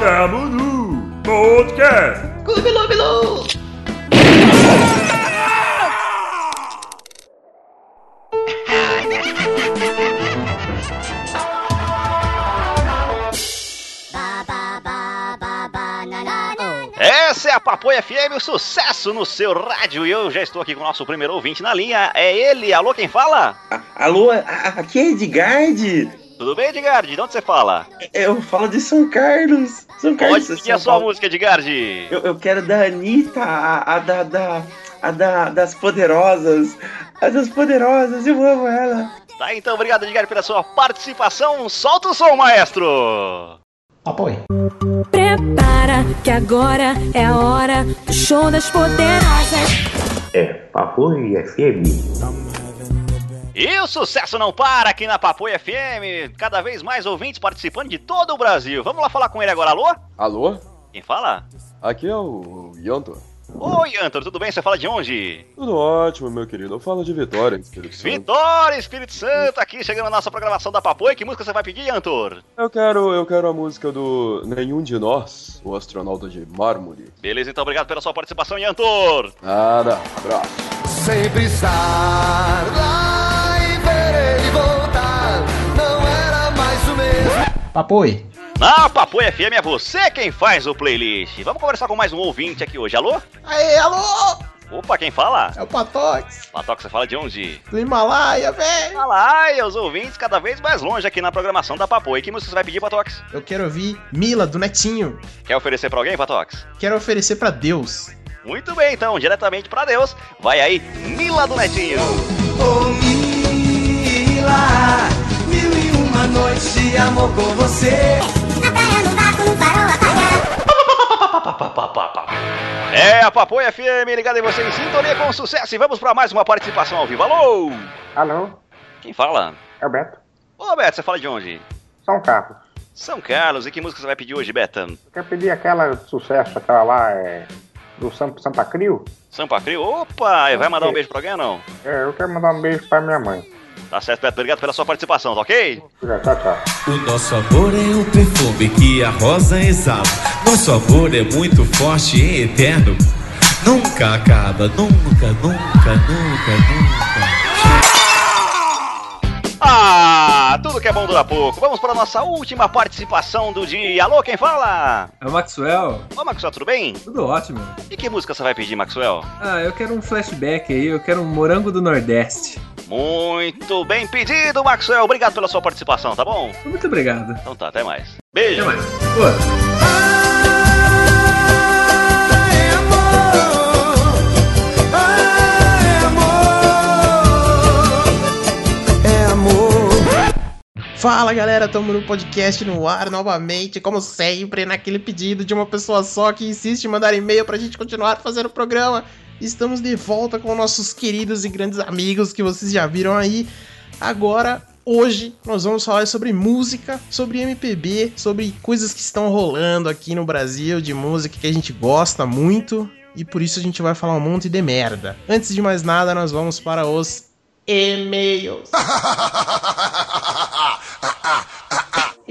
Estamos no podcast. Clube Lube Lu. Essa é a Papoia FM, o sucesso no seu rádio. E eu já estou aqui com o nosso primeiro ouvinte na linha. É ele. Alô, quem fala? A- Alô, a- aqui é Edgard. Tudo bem, Edgard? De onde você fala? Eu falo de São Carlos. São Carlos. Pode pedir São a sua Paulo. música, Edgard. Eu, eu quero da Anitta, a, a da, da, a da, das poderosas. A das poderosas, eu amo ela. Tá, então, obrigado, Edgard, pela sua participação. Solta o som, maestro. Apoio. Prepara que agora é a hora do show das poderosas. É Papo e FM. E o sucesso não para aqui na Papoia FM. Cada vez mais ouvintes participando de todo o Brasil. Vamos lá falar com ele agora, alô? Alô? Quem fala? Aqui é o Yanto. Oi, Antor, tudo bem? Você fala de onde? Tudo ótimo, meu querido. Eu falo de Vitória, Espírito Santo. Vitória, Espírito Santo, aqui chegando na nossa programação da Papoia. Que música você vai pedir, Antor? Eu quero, eu quero a música do Nenhum de Nós, o astronauta de mármore. Beleza, então obrigado pela sua participação, Antor. Nada, abraço. Sempre estar lá e ver ele voltar. Não era mais o mesmo. Apoio. Na Papoia FM é você quem faz o playlist. Vamos conversar com mais um ouvinte aqui hoje, alô? Aê, alô! Opa, quem fala? É o Patox, Latoca, você fala de onde? do Himalaia, velho. Fala, os ouvintes cada vez mais longe aqui na programação da Papoia. Que música você vai pedir, Patox? Eu quero ouvir Mila, do Netinho. Quer oferecer pra alguém, Patox? Quero oferecer pra Deus. Muito bem, então, diretamente pra Deus. Vai aí, Mila do Netinho. Oh, Mila, mil e uma noites de amor com você. É a Papoia FM ligada em você em sintonia com sucesso. E vamos pra mais uma participação ao vivo. Alô? Alô, Quem fala? é o Beto. Ô, Beto, você fala de onde? São Carlos. São Carlos. E que música você vai pedir hoje, Beta? Eu quero pedir aquela sucesso, aquela lá, é, do Sam- Santa Crio. Sampa Frio? Opa! Vai mandar um beijo pra alguém ou não? É, eu quero mandar um beijo pra minha mãe. Tá certo, Beto. Obrigado pela sua participação, tá ok? Tchau, tchau. O nosso amor é um perfume que a rosa exala. Nosso amor é muito forte e eterno. Nunca acaba, nunca, nunca, nunca, nunca. Ah, tudo que é bom dura pouco. Vamos para nossa última participação do dia. Alô, quem fala? É o Maxwell, Ô, Maxwell, tudo bem? tudo ótimo. E que música você vai pedir, Maxwell? Ah, eu quero um flashback aí, eu quero um morango do Nordeste. Muito bem pedido, Maxwell. Obrigado pela sua participação, tá bom? Muito obrigado. Então tá, até mais. Beijo. Até mais. Boa. Fala galera, tamo no podcast no ar novamente, como sempre, naquele pedido de uma pessoa só que insiste em mandar e-mail pra gente continuar fazendo o programa. Estamos de volta com nossos queridos e grandes amigos que vocês já viram aí. Agora, hoje, nós vamos falar sobre música, sobre MPB, sobre coisas que estão rolando aqui no Brasil, de música que a gente gosta muito. E por isso a gente vai falar um monte de merda. Antes de mais nada, nós vamos para os e-mails.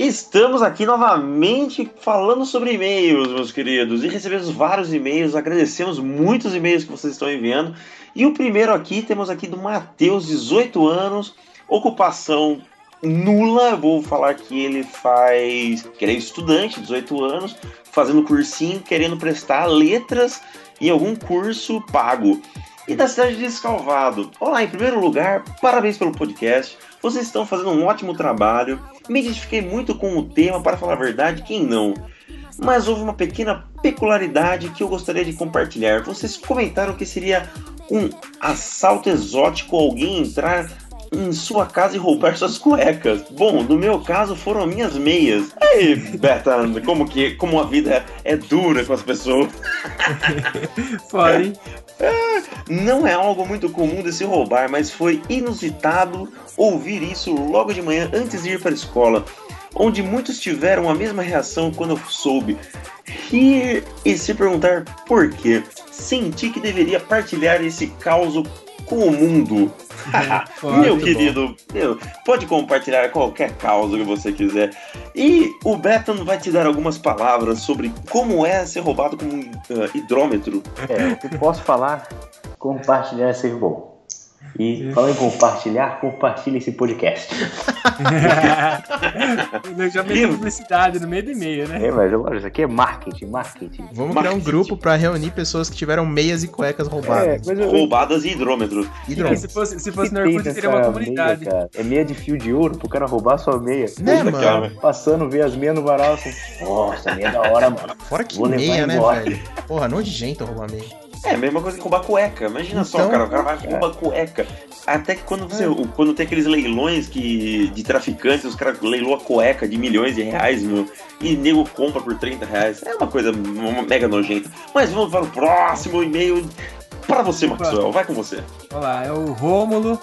Estamos aqui novamente falando sobre e-mails, meus queridos, e recebemos vários e-mails, agradecemos muitos e-mails que vocês estão enviando. E o primeiro aqui, temos aqui do Matheus, 18 anos, ocupação nula, vou falar que ele faz, que ele é estudante, 18 anos, fazendo cursinho, querendo prestar letras em algum curso pago. E da cidade de Escalvado. Olá, em primeiro lugar, parabéns pelo podcast. Vocês estão fazendo um ótimo trabalho. Me identifiquei muito com o tema, para falar a verdade, quem não? Mas houve uma pequena peculiaridade que eu gostaria de compartilhar. Vocês comentaram que seria um assalto exótico alguém entrar em sua casa e roubar suas cuecas. Bom, no meu caso foram minhas meias. Aí, Bertan, como que como a vida é dura com as pessoas. Foda, hein? Não é algo muito comum de se roubar, mas foi inusitado ouvir isso logo de manhã antes de ir para a escola, onde muitos tiveram a mesma reação quando eu soube. Rir e se perguntar por quê. Senti que deveria partilhar esse caos com o mundo. meu querido, meu, pode compartilhar qualquer causa que você quiser. E o Beton vai te dar algumas palavras sobre como é ser roubado com um ah, hidrômetro. É, o que eu posso falar, compartilhar é ser bom. E falando em compartilhar, compartilhe esse podcast. Eu já meti publicidade no meio do e-mail, né? É, mas olha, isso aqui é marketing, marketing. Vamos criar um grupo pra reunir pessoas que tiveram meias e cuecas roubadas. mas eu- Roubadas e hidrômetro. Hidrômetro. Se fosse, se fosse no Orkut, teria nessa uma comunidade. meia, cara? É meia de fio de ouro pro cara roubar sua meia. Né, mano? cara, Passando, ver as meias no varal assim. Nossa, meia é da hora, mano. Fora que Vou meia, né, embora. velho? Porra, nojento roubar meia. É a mesma coisa que roubar cueca. Imagina só, Então- cara, o cara vai roubar cueca. Até que quando você. Quando tem aqueles leilões que, de traficantes, os caras leiloam a cueca de milhões de reais, meu, e nego compra por 30 reais. É uma coisa uma mega nojenta. Mas vamos para o próximo e-mail para você, Maxwell. Vai com você. Olha lá, é o Rômulo,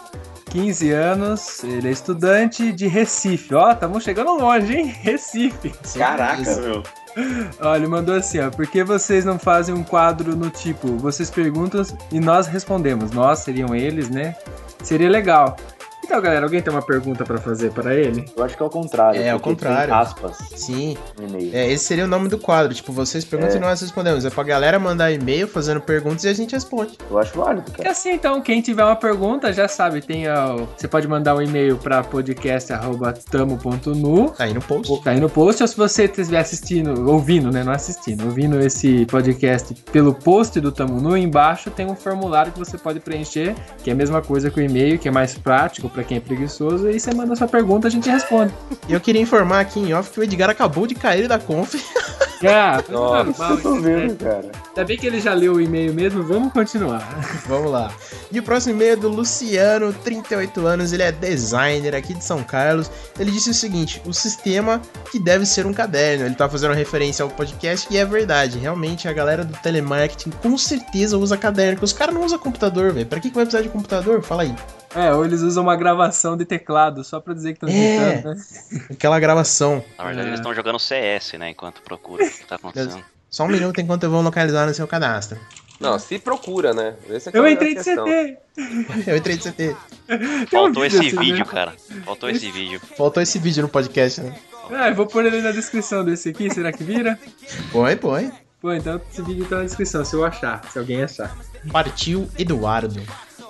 15 anos, ele é estudante de Recife. Ó, estamos chegando longe, hein? Recife. Caraca, meu. Olha, mandou assim, ó. Por que vocês não fazem um quadro no tipo, vocês perguntam e nós respondemos? Nós, seriam eles, né? Seria legal. Então, galera, alguém tem uma pergunta pra fazer para ele? Eu acho que é o contrário. É, ao contrário. Tem aspas Sim. É, esse seria o nome do quadro. Tipo, vocês perguntam É. e nós respondemos. É pra galera mandar e-mail fazendo perguntas e a gente responde. Eu acho válido, É cara. assim, então, quem tiver uma pergunta já sabe, tem ó, você pode mandar um e-mail para podcast@tamo.nu. Tá aí no post. Tá aí no post, ou se você estiver assistindo, ouvindo, né? Não assistindo, ouvindo esse podcast pelo post do Tamo Nu, embaixo tem um formulário que você pode preencher, que é a mesma coisa que o e-mail, que é mais prático pra quem é preguiçoso, e aí você manda a sua pergunta, a gente responde. E eu queria informar aqui em off que o Edgar acabou de cair da conf. Ah, Nossa, Eu tô vendo, cara. Ainda bem que ele já leu o e-mail mesmo, vamos continuar. Vamos lá. E o próximo e-mail é do Luciano, 38 anos, ele é designer aqui de São Carlos. Ele disse o seguinte: o sistema que deve ser um caderno. Ele tá fazendo referência ao podcast e é verdade. Realmente a galera do telemarketing com certeza usa caderno, porque os caras não usam computador, velho. Pra que, que vai precisar de computador? Fala aí. É, ou eles usam uma gravação de teclado, só pra dizer que estão É. digitando, né? Aquela gravação. Na verdade, É. eles estão jogando CS, né? Enquanto procura o que tá acontecendo. Só um minuto enquanto eu vou localizar no seu cadastro. Não, se procura, né? Esse é Eu é a entrei de. CT! Eu entrei de CT. Faltou esse vídeo assim, vídeo, né? cara. Faltou esse vídeo. Faltou esse vídeo no podcast, né? Ah, eu vou pôr ele na descrição desse aqui, será que vira? Põe, põe. Pô, então esse vídeo tá na descrição, se eu achar, se alguém achar. Partiu Eduardo.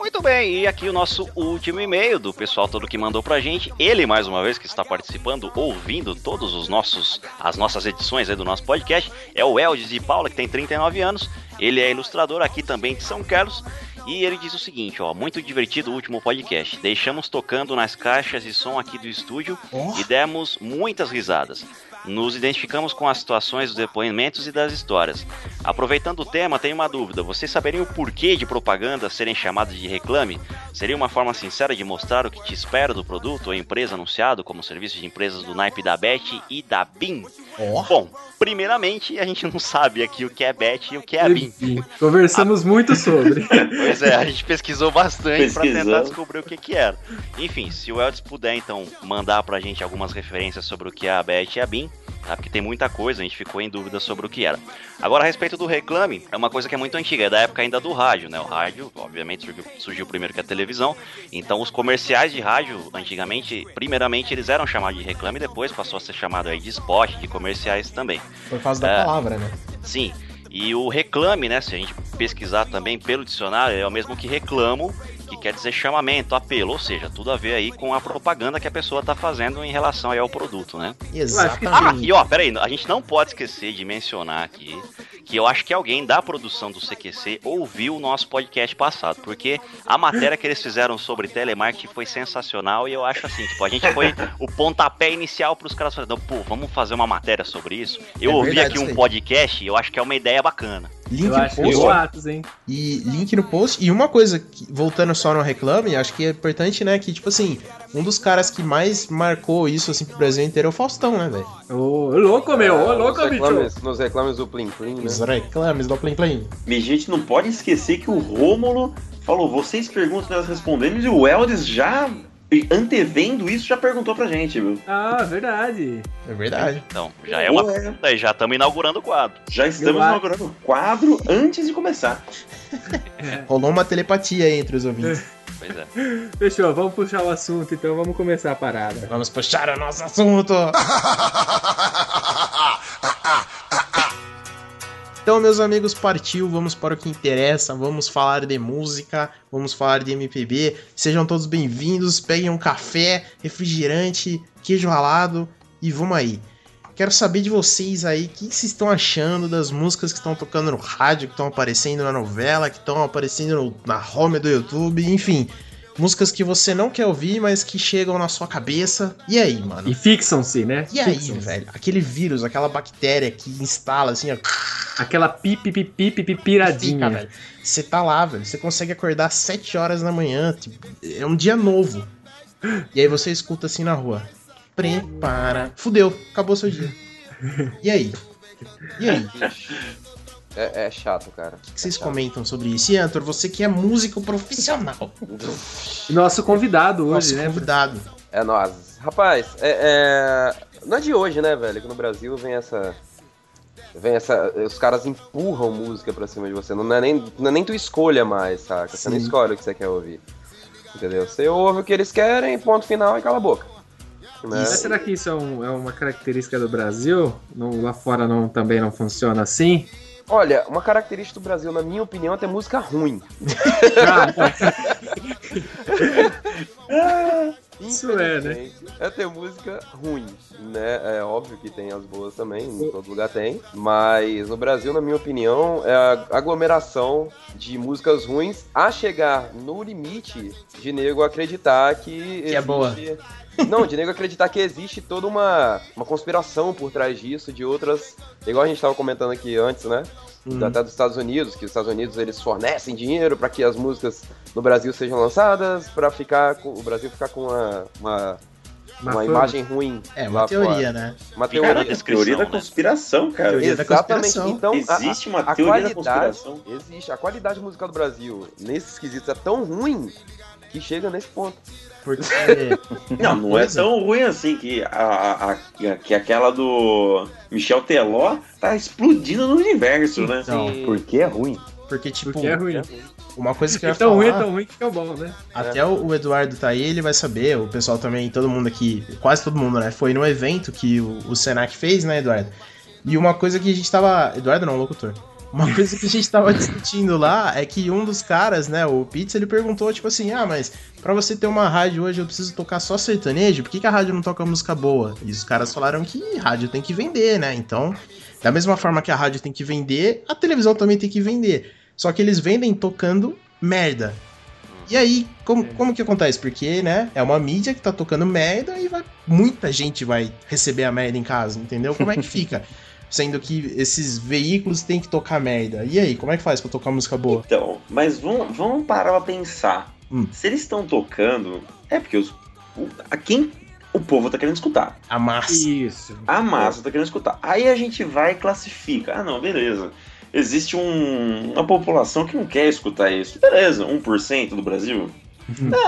Muito bem, e aqui o nosso último e-mail do pessoal todo que mandou pra gente. Ele, mais uma vez, que está participando, ouvindo todos os nossos as nossas edições aí do nosso podcast, é o Eldes de Paula, que tem 39 anos. Ele é ilustrador aqui também de São Carlos. E ele diz o seguinte, ó, muito divertido o último podcast. Deixamos tocando nas caixas de som aqui do estúdio e demos muitas risadas. Nos identificamos com as situações dos depoimentos e das histórias. Aproveitando o tema, tenho uma dúvida. Vocês saberiam o porquê de propaganda serem chamadas de reclame? Seria uma forma sincera de mostrar o que te espera do produto ou empresa anunciado como serviço de empresas do naipe da Bet e da BIM? Ó. Bom, primeiramente, a gente não sabe aqui o que é Bet e o que é a BIM. Enfim, conversamos muito sobre. Pois é, a gente pesquisou bastante pra tentar descobrir o que que era. Enfim, se o Eldes puder então mandar pra gente algumas referências sobre o que é a Bet e a BIM, tá? Porque tem muita coisa, a gente ficou em dúvida sobre o que era. Agora, a respeito do reclame, é uma coisa que é muito antiga, é da época ainda do rádio, né? O rádio, obviamente, surgiu, surgiu primeiro que a televisão. Então, os comerciais de rádio, antigamente, primeiramente, eles eram chamados de reclame, depois passou a ser chamado aí de spot, de comerciais também. Por causa da É. palavra, né? Sim. E o reclame, né? Se a gente pesquisar também pelo dicionário, é o mesmo que reclamo, que quer dizer chamamento, apelo, ou seja, tudo a ver aí com a propaganda que a pessoa tá fazendo em relação aí ao produto, né? Ah, Exatamente. e ó, peraí, a gente não pode esquecer de mencionar aqui que eu acho que alguém da produção do CQC ouviu o nosso podcast passado, porque a matéria que eles fizeram sobre telemarketing foi sensacional e eu acho assim, tipo, a gente foi o pontapé inicial para os caras falando, pô, vamos fazer uma matéria sobre isso. Eu É ouvi verdade aqui um podcast e eu acho que é uma ideia bacana. Link Eu no acho que post. boatos, hein? E link no post. E uma coisa, que, voltando só no reclame, acho que é importante, né? Que, tipo assim, um dos caras que mais marcou isso, assim, pro Brasil inteiro é o Faustão, né, velho? Ô, louco, meu, ô, louco, nos bicho. reclames, nos reclames do Plim Plim, né? Os reclames do Plim Plim. E a gente não pode esquecer que o Rômulo falou, vocês perguntam, nós respondemos, e o Eldes já, antevendo isso, já perguntou pra gente, viu? Ah, verdade. É verdade. Então, já é uma. Ué. Daí já estamos inaugurando o quadro. Já estamos Eu inaugurando o quadro antes de começar. Rolou uma telepatia aí entre os ouvintes. Pois é. Fechou, vamos puxar o assunto, então vamos começar a parada. Vamos puxar o nosso assunto. Então, meus amigos, partiu. Vamos para o que interessa. Vamos falar de música, vamos falar de MPB. Sejam todos bem-vindos. Peguem um café, refrigerante, queijo ralado e vamos aí. Quero saber de vocês aí o que vocês estão achando das músicas que estão tocando no rádio, que estão aparecendo na novela, que estão aparecendo na home do YouTube, enfim. Músicas que você não quer ouvir, mas que chegam na sua cabeça. E aí, mano? E fixam-se, né? E aí, velho? Aquele vírus, aquela bactéria que instala assim, ó. Aquela pipi, pipi, pipi, Fica, piradinha. velho. Você tá lá, velho. Você consegue acordar às 7 horas da manhã. Tipo, é um dia novo. E aí você escuta assim na rua. Prepara. Fudeu, acabou seu dia. E aí? E aí? O É, é chato, cara. que vocês comentam sobre isso? E Antor, você que é músico profissional. Nosso convidado hoje, Nosso né? convidado. É nós. Rapaz, é, é... não é de hoje, né, velho? Que no Brasil vem essa. Vem essa. Os caras empurram música pra cima de você. Não é nem, não é nem tua escolha mais, saca? Você não Sim. escolhe o que você quer ouvir. Entendeu? Você ouve o que eles querem, ponto final e cala a boca. Né? Mas será que isso é, um- é uma característica do Brasil? Não, lá fora não, também não funciona assim? Olha, uma característica do Brasil, na minha opinião, é ter música ruim. Isso é, né? É ter música ruim, né? É óbvio que tem as boas também, em todo lugar tem. Mas no Brasil, na minha opinião, é a aglomeração de músicas ruins a chegar no limite de nego acreditar que. Que é boa. Não, de nego acreditar que existe toda uma, uma conspiração por trás disso, de outras. Igual a gente estava comentando aqui antes, né? Hum. Até dos Estados Unidos, que os Estados Unidos eles fornecem dinheiro para que as músicas no Brasil sejam lançadas, para ficar com, o Brasil ficar com uma, uma, Uma uma imagem ruim. É uma teoria, fora. né? Uma teoria. descrição, Teoria da né? conspiração, cara. Teoria da Exatamente. conspiração. Então, a- Existe uma a, teoria da conspiração. Existe. A qualidade musical do Brasil, nesses quesitos, é tão ruim que chega nesse ponto. Porque. Não, não é coisa- tão ruim assim que, a, a- a- que aquela do Michel Teló tá explodindo no universo, né? Então, Sim. Porque é ruim. porque, tipo, Porque é ruim. uma coisa que eu É ia tão ruim, é falar... tão ruim que é bom, né? Até o o Eduardo tá aí, ele vai saber, o pessoal também, todo mundo aqui, quase todo mundo, né? Foi no evento que o, o Senac fez, né, Eduardo? E uma coisa que a gente tava. Eduardo não, locutor. Uma coisa que a gente tava discutindo lá é que um dos caras, né, o Pizza, ele perguntou, tipo assim, ah, mas pra você ter uma rádio hoje eu preciso tocar só sertanejo, por que, que a rádio não toca música boa? E os caras falaram que rádio tem que vender, né? Então, da mesma forma que a rádio tem que vender, a televisão também tem que vender. Só que eles vendem tocando merda. E aí, como, como que acontece? Porque, né, é uma mídia que tá tocando merda e vai, muita gente vai receber a merda em casa, entendeu? Como é que fica? Sendo que esses veículos têm que tocar merda. E aí, como é que faz pra tocar música boa? Então, mas vamos, vamos parar pra pensar. Hum. Se eles estão tocando, é porque os, o, a quem o povo tá querendo escutar. A massa. Isso. A massa tá querendo escutar. Aí a gente vai e classifica. Ah, não, beleza. Existe um- uma população que não quer escutar isso. Beleza, 1% do Brasil?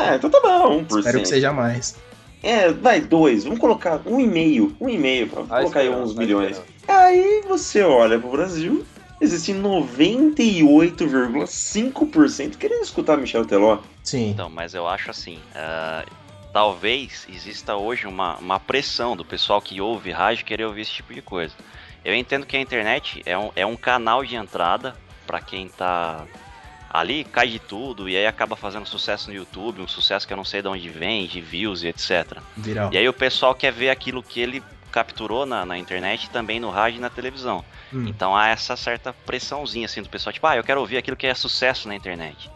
É, então tá bom, 1%. Espero que seja mais. É, vai, dois. Vamos colocar um e meio. Um e meio pra Ah, colocar aí uns milhões. Aí você olha pro Brasil, existem 98,5% querendo escutar Michel Teló. Sim. Então, mas eu acho assim, ah, talvez exista hoje uma, uma pressão do pessoal que ouve rádio querer ouvir esse tipo de coisa. Eu entendo que a internet é um, é um canal de entrada pra quem tá ali, cai de tudo e aí acaba fazendo sucesso no YouTube, um sucesso que eu não sei de onde vem, de views e etc. Viral. E aí o pessoal quer ver aquilo que ele capturou na, na internet, também no rádio e na televisão. Hum. Então há essa certa pressãozinha assim do pessoal, tipo, ah, eu quero ouvir aquilo que é sucesso na internet.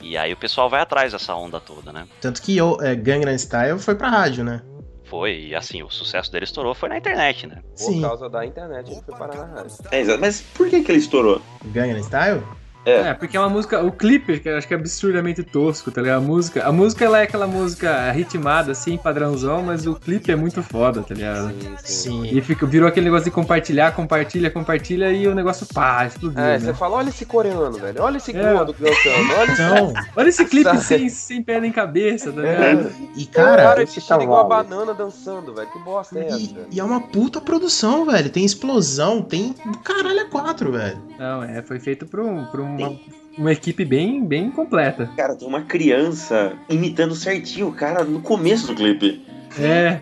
E aí o pessoal vai atrás dessa onda toda, né? Tanto que o é, Gangnam Style foi pra rádio, né? Foi, e assim, o sucesso dele estourou foi na internet, né? Por Sim. causa da internet, ele foi parar na rádio. É, exato. Mas por que, que ele estourou? Gangnam Style? É, porque é uma música. O clipe, que eu acho que é absurdamente tosco, tá ligado? A música. A música ela é aquela música ritmada, assim, padrãozão, mas o clipe é muito foda, tá ligado? Sim, sim. Sim. E fica, virou aquele negócio de compartilhar, compartilha, compartilha e o negócio pá, explodiu. É, né? você fala, olha esse coreano, velho. Olha esse É. gordo dançando. Olha esse. Então, Olha esse clipe sem, sem pé nem cabeça, tá É. ligado? e Cara, cara, esse vestido igual a banana dançando, velho. Que bosta é essa? e, velho? e é uma puta produção, velho. Tem explosão, tem caralho é quatro, velho. Não, é, foi feito por, um, por uma uma equipe bem, bem completa. Cara, tem uma criança imitando certinho o cara no começo do clipe. É.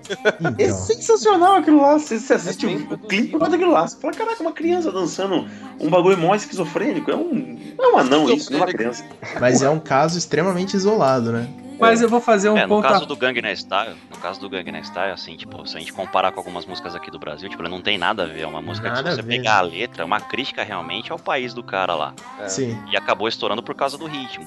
É sensacional aquilo lá. Você, você assiste o, o clipe por causa daquilo lá. Você fala, caraca, uma criança dançando um bagulho mó esquizofrênico. É um, é um anão isso, não é uma criança. Mas é um caso extremamente isolado, né? Mas eu vou fazer um É, no contra... caso do Gangnam Style, no caso do Gangnam Style, assim, tipo, se a gente comparar com algumas músicas aqui do Brasil, tipo, não tem nada a ver, é uma música Nada que se você pegar a letra, é uma crítica realmente ao país do cara lá. É. Sim. E acabou estourando por causa do ritmo.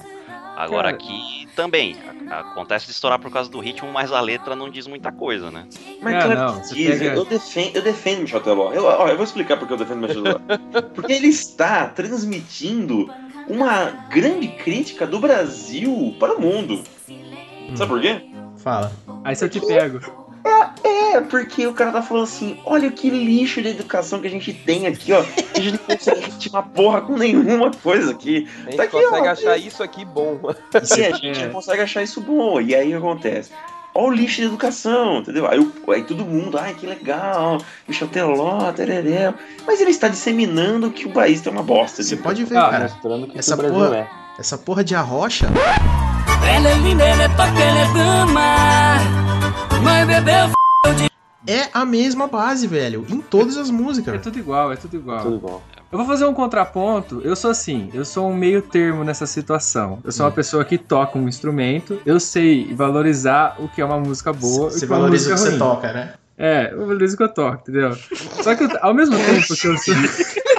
Agora Cara. aqui também, acontece de estourar por causa do ritmo, mas a letra não diz muita coisa, né? Mas Ah, claro não, diz, pega- eu, defendo, eu defendo Michel Teló. Eu, ó, eu vou explicar porque eu defendo Michel Teló. porque ele está transmitindo uma grande crítica do Brasil para o mundo. Sabe por quê? Fala. Aí se eu te pego. É, porque o cara tá falando assim, olha que lixo de educação que a gente tem aqui, ó. A gente não consegue ritmar porra com nenhuma coisa aqui. A gente Tá aqui, consegue ó. achar isso aqui bom. E a gente É. consegue achar isso bom. E aí o que acontece? Olha o lixo de educação, entendeu? Aí, aí todo mundo, ai que legal, Michel Teló, tereré. Mas ele está disseminando que o país tem uma bosta. Você de pode ver, Ah, cara. Mostrando que Essa porra- é. Essa porra de arrocha é a mesma base, velho. Em todas as É músicas. tudo igual, é tudo igual. Tudo bom. Eu vou fazer um contraponto. Eu sou assim, eu sou um meio termo nessa situação. Eu Hum. sou uma pessoa que toca um instrumento. Eu sei valorizar o que é uma música boa o Você que é uma valoriza o música que você ruim. toca, né? É, eu valorizo o que eu toco, entendeu? Só que eu- ao mesmo tempo que eu sou.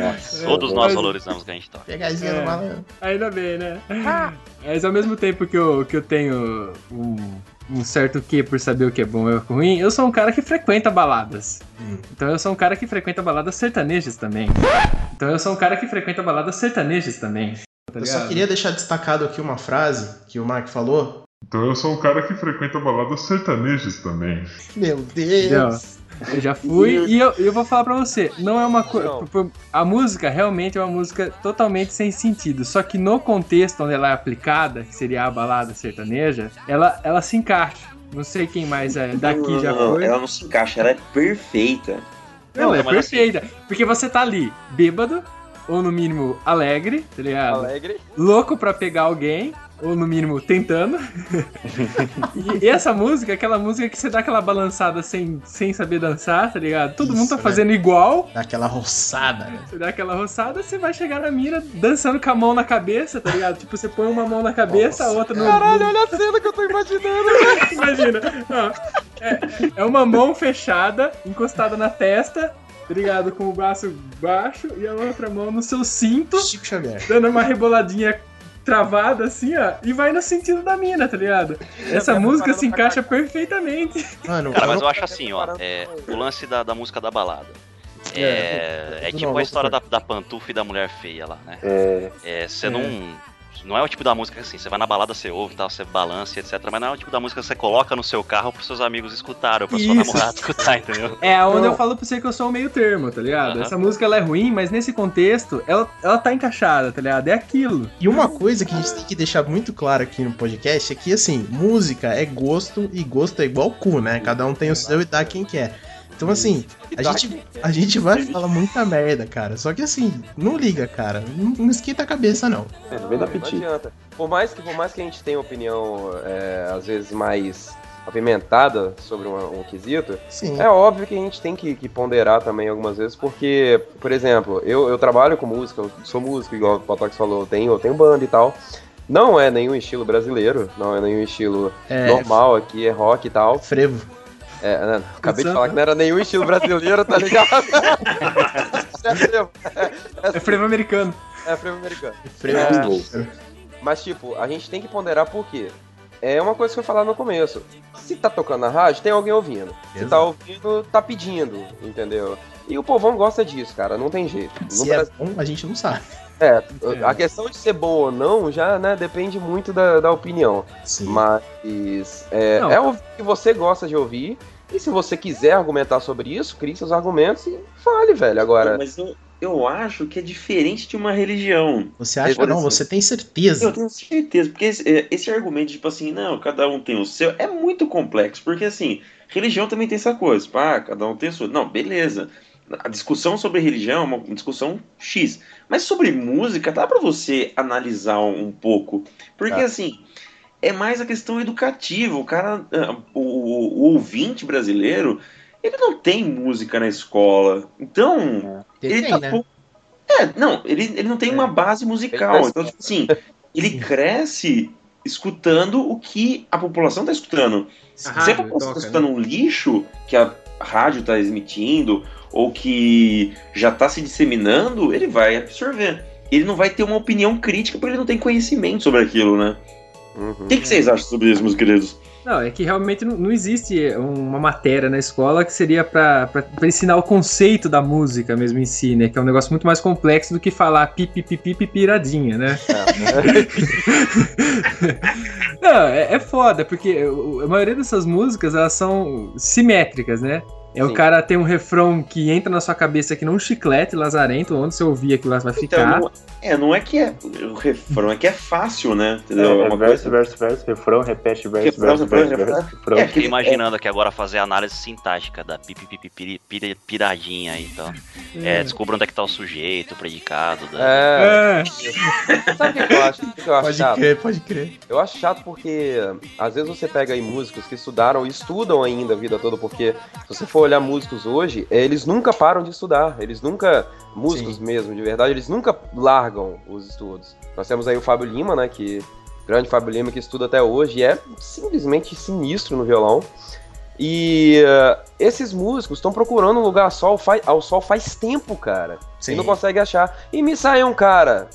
Nossa, Todos é, nós valorizamos o que a gente toca. Pegadinha É. do malandro. Ainda bem, né? Mas ao mesmo tempo que eu, que eu tenho um, um certo quê por saber o que é bom e o que é ruim, eu sou um cara que frequenta baladas. Hum. Então eu sou um cara que frequenta baladas sertanejas também. Então eu sou um cara que frequenta baladas sertanejas também. Tá Eu só queria deixar destacado aqui uma frase que o Mark falou. Então eu sou um cara que frequenta baladas sertanejas também. Meu? Deus. Eu já fui e eu, eu vou falar pra você, não é uma coisa. Não. A música realmente é uma música totalmente sem sentido. Só que no contexto onde ela é aplicada, que seria a balada sertaneja, ela, ela se encaixa. Não sei quem mais é daqui já Não, foi. Ela não se encaixa, ela é perfeita. Ela é assim- perfeita. Porque você tá ali, bêbado, ou no mínimo alegre, tá ligado? Alegre. Louco pra pegar alguém, ou no mínimo tentando. e, e essa música, é aquela música que você dá aquela balançada sem, sem saber dançar, tá ligado? Todo mundo Isso, tá né? fazendo igual. Dá aquela roçada. né? Você dá aquela roçada, você vai chegar na mira dançando com a mão na cabeça, tá ligado? Tipo, você põe uma mão na cabeça, a outra no. Caralho, olha a cena que eu tô imaginando. Imagina. Ó, é, é uma mão fechada, encostada na testa, tá ligado? Com o braço baixo e a outra mão no seu cinto, Chico Xavier. dando uma reboladinha travada assim, ó, e vai no sentido da mina, tá ligado? Essa música se encaixa perfeitamente. Mano, Cara, mas eu acho assim, ó, é, o lance da, da música da balada. É, é, Não, tipo não, a história da, da pantufa e da mulher feia lá, né? É, É, você É. não. Não é o tipo da música assim, você vai na balada, você ouve e tal, você balança, etc. Mas não é o tipo da música que você coloca no seu carro pros seus amigos escutarem, ou pra sua Isso. namorada escutar, entendeu? É onde eu falo pra você que eu sou o meio termo, tá ligado? Aham. Essa música ela é ruim, mas nesse contexto ela, ela tá encaixada, tá ligado? É aquilo. E uma coisa que a gente tem que deixar muito claro aqui no podcast é que, assim, música é gosto e gosto é igual cu, né? Cada um tem o seu e dá quem quer. Então, assim, a gente, a gente vai falar muita merda, cara. Só que, assim, não liga, cara. Não, não esquenta a cabeça, não. é, não vem da Não piti. adianta. Por mais que, por mais que a gente tenha opinião, é, às vezes, mais apimentada sobre um, um quesito, Sim. é óbvio que a gente tem que, que ponderar também algumas vezes, porque, por exemplo, eu, eu trabalho com música, eu sou músico, igual o Potox falou, eu tenho, eu tenho banda e tal. Não é nenhum estilo brasileiro, não é nenhum estilo É, normal aqui, é rock e tal. frevo. É, né, acabei de Samba. falar que não era nenhum estilo brasileiro, tá ligado? é frevo, É frevo americano. é frevo americano. Frevo. Mas, tipo, a gente tem que ponderar por quê? É uma coisa que eu falar no começo. Se tá tocando na rádio, tem alguém ouvindo. Se Exato. tá ouvindo, tá pedindo, entendeu? E o povão gosta disso, cara, não tem jeito. No Se é Brasil- bom, a gente não sabe. É, a questão de ser bom ou não já, né, depende muito da, da opinião. Sim. Mas é, Não. é ouvir o que você gosta de ouvir. E se você quiser argumentar sobre isso, crie seus argumentos e fale, velho. Agora, Mas eu, eu acho que é diferente de uma religião. Você acha? Por Não, você tem certeza. Eu tenho certeza, porque esse, é, esse argumento, tipo assim, não, cada um tem o seu, é muito complexo, porque assim, religião também tem essa coisa, tipo, ah, cada um tem a sua. Não, beleza. a discussão sobre religião é uma discussão X. Mas sobre música, dá pra você analisar um, pouco. Porque Tá. assim, é mais a questão educativa. O cara, ah, o, o- o ouvinte brasileiro, ele não tem música na escola. Então, Ele ele tem, tá né? pouco- É, não, ele, ele não tem uma base musical. Ele Então, tipo assim, ele cresce escutando o que a população tá escutando. Se A população toca, tá escutando um lixo que a rádio tá emitindo ou que já tá se disseminando, ele vai absorver. Ele não vai ter uma opinião crítica porque ele não tem conhecimento sobre aquilo, né? Uhum. O que, que vocês acham sobre isso, meus queridos? Não, é que realmente não, não existe uma matéria na escola que seria pra ensinar o conceito da música mesmo em si, né? Que é um negócio muito mais complexo do que falar pipi pipi pipiradinha, né? Não, é, é foda, porque a maioria dessas músicas, elas são simétricas, né? É o Sim. cara tem um refrão que entra na sua cabeça que não um chiclete lazarento, onde você ouvir aquilo lá vai ficar. Então, não, é, não é que é o refrão, é que é fácil, né? Entendeu? É, É uma verso, coisa- verso, verso, refrão, repete, verso, Refrão, verso, refrão, verso, refrão. verso, refrão. É, Fiquei que- imaginando aqui agora fazer a análise sintática da piradinha aí, então. É, descubra onde é que tá o sujeito, o predicado. Da... É. É, Sabe o que eu acho? O que eu acho Pode chato? crer, pode crer. Eu acho chato porque às vezes você pega aí músicos que estudaram e estudam ainda a vida toda, porque se você for olhar músicos hoje, eles nunca param de estudar, eles nunca, músicos mesmo, de verdade, eles nunca largam os estudos. Nós temos aí o Fábio Lima, né, que grande Fábio Lima que estuda até hoje e é simplesmente sinistro no violão. E eh, esses músicos estão procurando um lugar ao sol, faz, ao sol faz tempo, cara. Sim. E não consegue achar. E me sai um cara,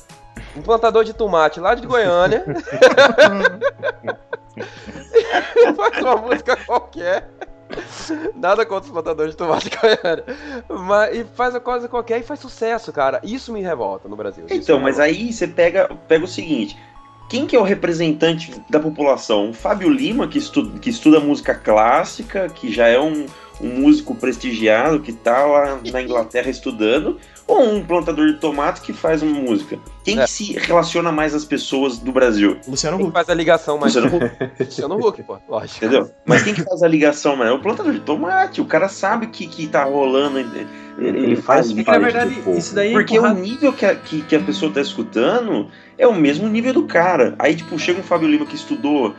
um plantador de tomate lá de Goiânia. faz uma música qualquer. Nada contra os plantadores de tomate de Goiânia. Mas, e faz uma coisa qualquer e faz sucesso, cara. Isso me revolta no Brasil. Então, mas aí você pega, pega o seguinte: quem que é o representante da população? O Fábio Lima, que estuda, que estuda música clássica, que já é um, um músico prestigiado, que tá lá na Inglaterra estudando, ou um plantador de tomate que faz uma música? Quem É. que se relaciona mais às pessoas do Brasil? Luciano Quem Huck. faz a ligação mais. Luciano Huck, Luciano Huck, pô. Lógico. entendeu? Mas quem que faz a ligação, mano? É o plantador de tomate. O cara sabe que, que tá rolando. Ele, Ele faz é que na parte verdade do povo. isso daí é Porque o empurrado- nível que a, que, que a pessoa tá escutando é o mesmo nível do cara. Aí, tipo, chega um Fábio Lima que estudou,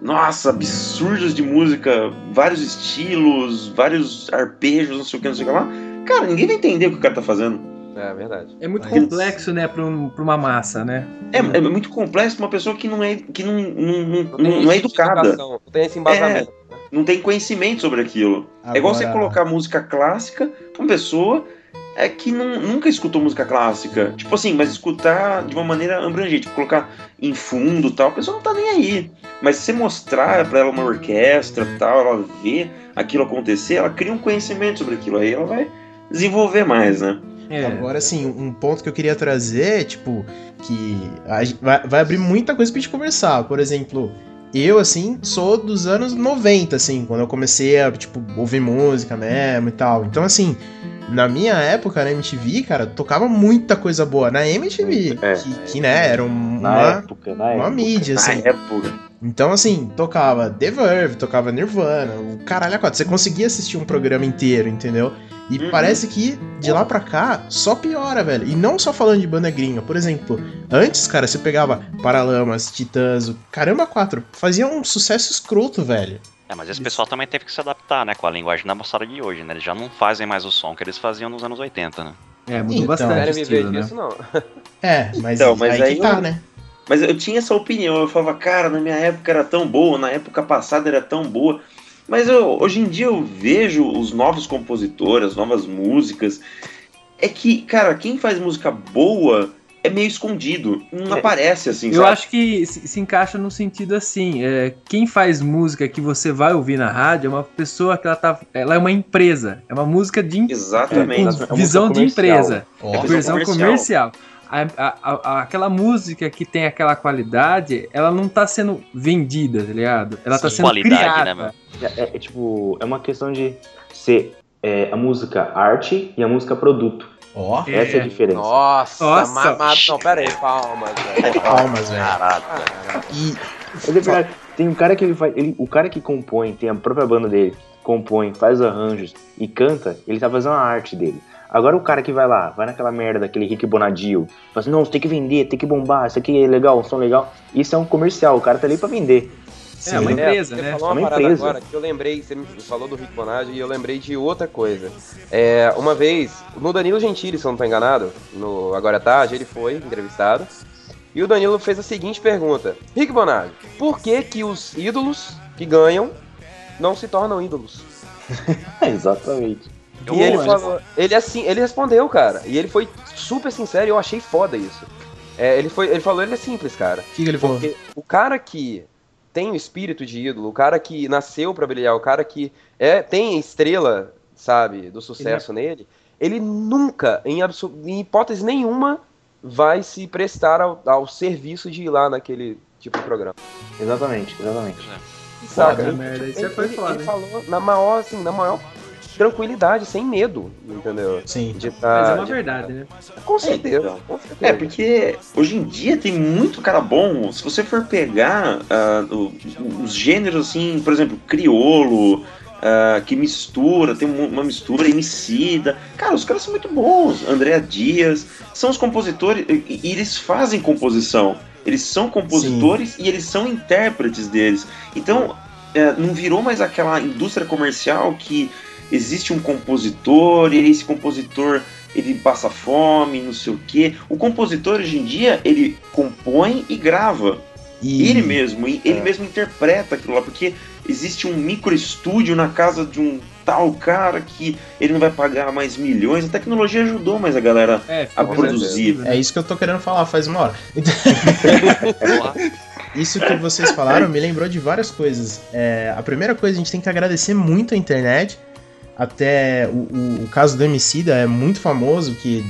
nossa, absurdos de música, vários estilos, vários arpejos, não sei o que, não sei o que lá. Cara, ninguém vai entender o que o cara tá fazendo. É verdade. É muito Mas- complexo, né, pra, um- pra uma massa, né? É, é muito complexo pra uma pesua que não é, que não, não, não, não, não é educada, Não tem esse embasamento. não tem conhecimento sobre aquilo. É igual você Agora- colocar música clássica pra uma pessoa é que não- nunca escutou música clássica. Tipo assim, mas escutar de uma maneira abrangente, tipo, colocar em fundo e tal, a pessoa não tá nem aí. Mas se você mostrar pra ela uma orquestra e tal, ela vê aquilo acontecer, ela cria um conhecimento sobre aquilo, aí ela vai desenvolver mais, né? É. Agora, assim, um ponto que eu queria trazer, tipo, que vai, vai abrir muita coisa pra gente conversar. Por exemplo, eu, assim, sou dos anos 90, assim, quando eu comecei a, tipo, ouvir música mesmo e tal. Então, assim, na minha época, na MTV, cara, tocava muita coisa boa. Na MTV, É. que, que, né, era Na uma, época, na uma época. mídia, assim. Na época. Então, assim, tocava The Verve, tocava Nirvana, o caralho a quatro. Você conseguia assistir um programa inteiro, entendeu? E Uhum. parece que de lá pra cá só piora, velho. E não só falando de banda gringa. Por exemplo, antes, cara, você pegava Paralamas, Titãs, o Caramba 4, fazia um sucesso escroto, velho. É, mas esse pessoal também teve que se adaptar, né, com a linguagem da moçada de hoje, né? Eles já não fazem mais o som que eles faziam nos anos 80, né? É, mudou Então, bastante o Querem viver estilo, né? disso, não. É, mas, Então, mas aí, aí que tá, eu- né? Mas eu tinha essa opinião, eu falava, cara, na minha época era tão boa, na época passada era tão boa. Mas eu- hoje em dia eu vejo os novos compositores, as novas músicas. É que, cara, quem faz música boa é meio escondido. Não É. aparece assim, Eu sabe? acho que se, se encaixa no sentido assim, é, quem faz música que você vai ouvir na rádio é uma pessoa que ela tá, ela é uma empresa, é uma música de Exatamente. É, com visão de empresa, Ó, é visão versão comercial. comercial. A- a- a- aquela música que tem aquela qualidade, ela não tá sendo vendida, tá ligado? Ela tá Sim, sendo qualidade, criada. né, meu? É, é, é, tipo, é uma questão de ser é, a música arte e a música produto. ó, Essa é a diferença. Nossa, Nossa. ma- ma- não, pera aí, palmas, velho. palmas, velho. Caralho. E Mas é verdade, tem um cara que ele faz. ele- o cara que compõe, tem a própria banda dele. compõe, faz os arranjos e canta, ele tá fazendo a arte dele. Agora o cara que vai lá, vai naquela merda daquele Rick Bonadio, fala assim, não, você tem que vender, tem que bombar, isso aqui é legal, um som legal. Isso é um comercial, o cara tá ali pra vender. É, uma empresa, você né? falou É uma, uma parada empresa. agora que eu lembrei, você me falou do Rick Bonage e eu lembrei de outra coisa. É, uma vez, no Danilo Gentili, se eu não tô enganado, no Agora é Tarde, ele foi entrevistado. E o Danilo fez a seguinte pergunta: Rick Bonage, por que que os ídolos que ganham não se tornam ídolos? Exatamente. E ele falou, ele assim, ele respondeu, cara, e ele foi super sincero e eu achei foda isso. É, ele, foi, ele falou, ele é simples, cara. O que, que ele falou? Porque o cara que tem o espírito de ídolo, o cara que nasceu pra brilhar, o cara que é, tem estrela, sabe, do sucesso nele, ele nunca, em, em hipótese nenhuma, vai se prestar ao, ao serviço de ir lá naquele tipo de programa. Exatamente, exatamente. Saca? Foda, Ele- merda, isso ele, foi ele- foda, ele hein? falou na maior, assim, na maior tranquilidade, sem medo, entendeu? Sim. De Mas tá- é uma de- verdade, né? Com certeza, com certeza. É, porque hoje em dia tem muito cara bom. Se você for pegar o- os gêneros, assim, por exemplo, criolo, ah, que mistura, tem um- uma mistura emicida. Cara, os caras são muito bons. André Dias, são os compositores, e, e eles fazem composição. Eles são compositores e eles são intérpretes deles. Então, é, não virou mais aquela indústria comercial que existe um compositor e esse compositor ele passa fome, não sei o quê. O compositor hoje em dia ele compõe e grava. E- Ele mesmo, e ele mesmo interpreta aquilo lá, porque existe um micro estúdio na casa de um tal cara que ele não vai pagar mais milhões. A tecnologia ajudou mais a galera É, a produzir. É isso que eu tô querendo falar faz uma hora. Isso que vocês falaram me lembrou de várias coisas. É, a primeira coisa, a gente tem que agradecer muito a internet. Até o, o, o caso do Emicida é muito famoso, que,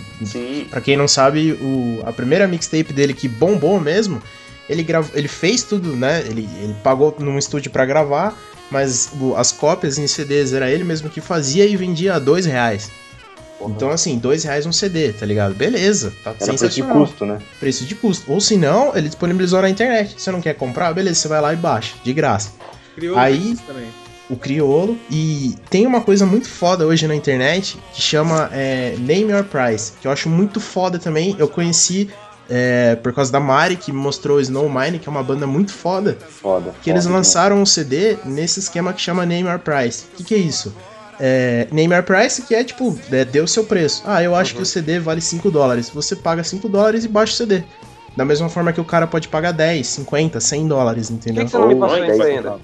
pra quem não sabe, o, a primeira mixtape dele que bombou mesmo, ele, gravou, ele fez tudo, né? Ele, ele pagou num estúdio pra gravar, mas o- as cópias em CDs era ele mesmo que fazia e vendia a dois reais. Então, assim, dois reais um CD, tá ligado? Beleza, tá Era preço de custo, né? preço de custo. Ou se não, ele disponibilizou na internet. Você não quer comprar? Beleza, você vai lá e baixa, de graça. Criou Aí- isso também. O Criolo. E tem uma coisa muito foda hoje na internet que chama é, Name Your Price, que eu acho muito foda também. Eu conheci é, por causa da Mari, que mostrou o Snow Mine, que é uma banda muito foda. Foda. Que eles foda, lançaram um CD nesse esquema que chama Name Your Price. O que, que é isso? É, Name Your Price, que é tipo, é, dê o seu preço. Ah, eu acho que o CD vale 5 dólares. Você paga 5 dólares e baixa o CD. Da mesma forma que o cara pode pagar 10, 50, 100 dólares, Por entendeu? que, que você não me Ou passou 10 isso ainda?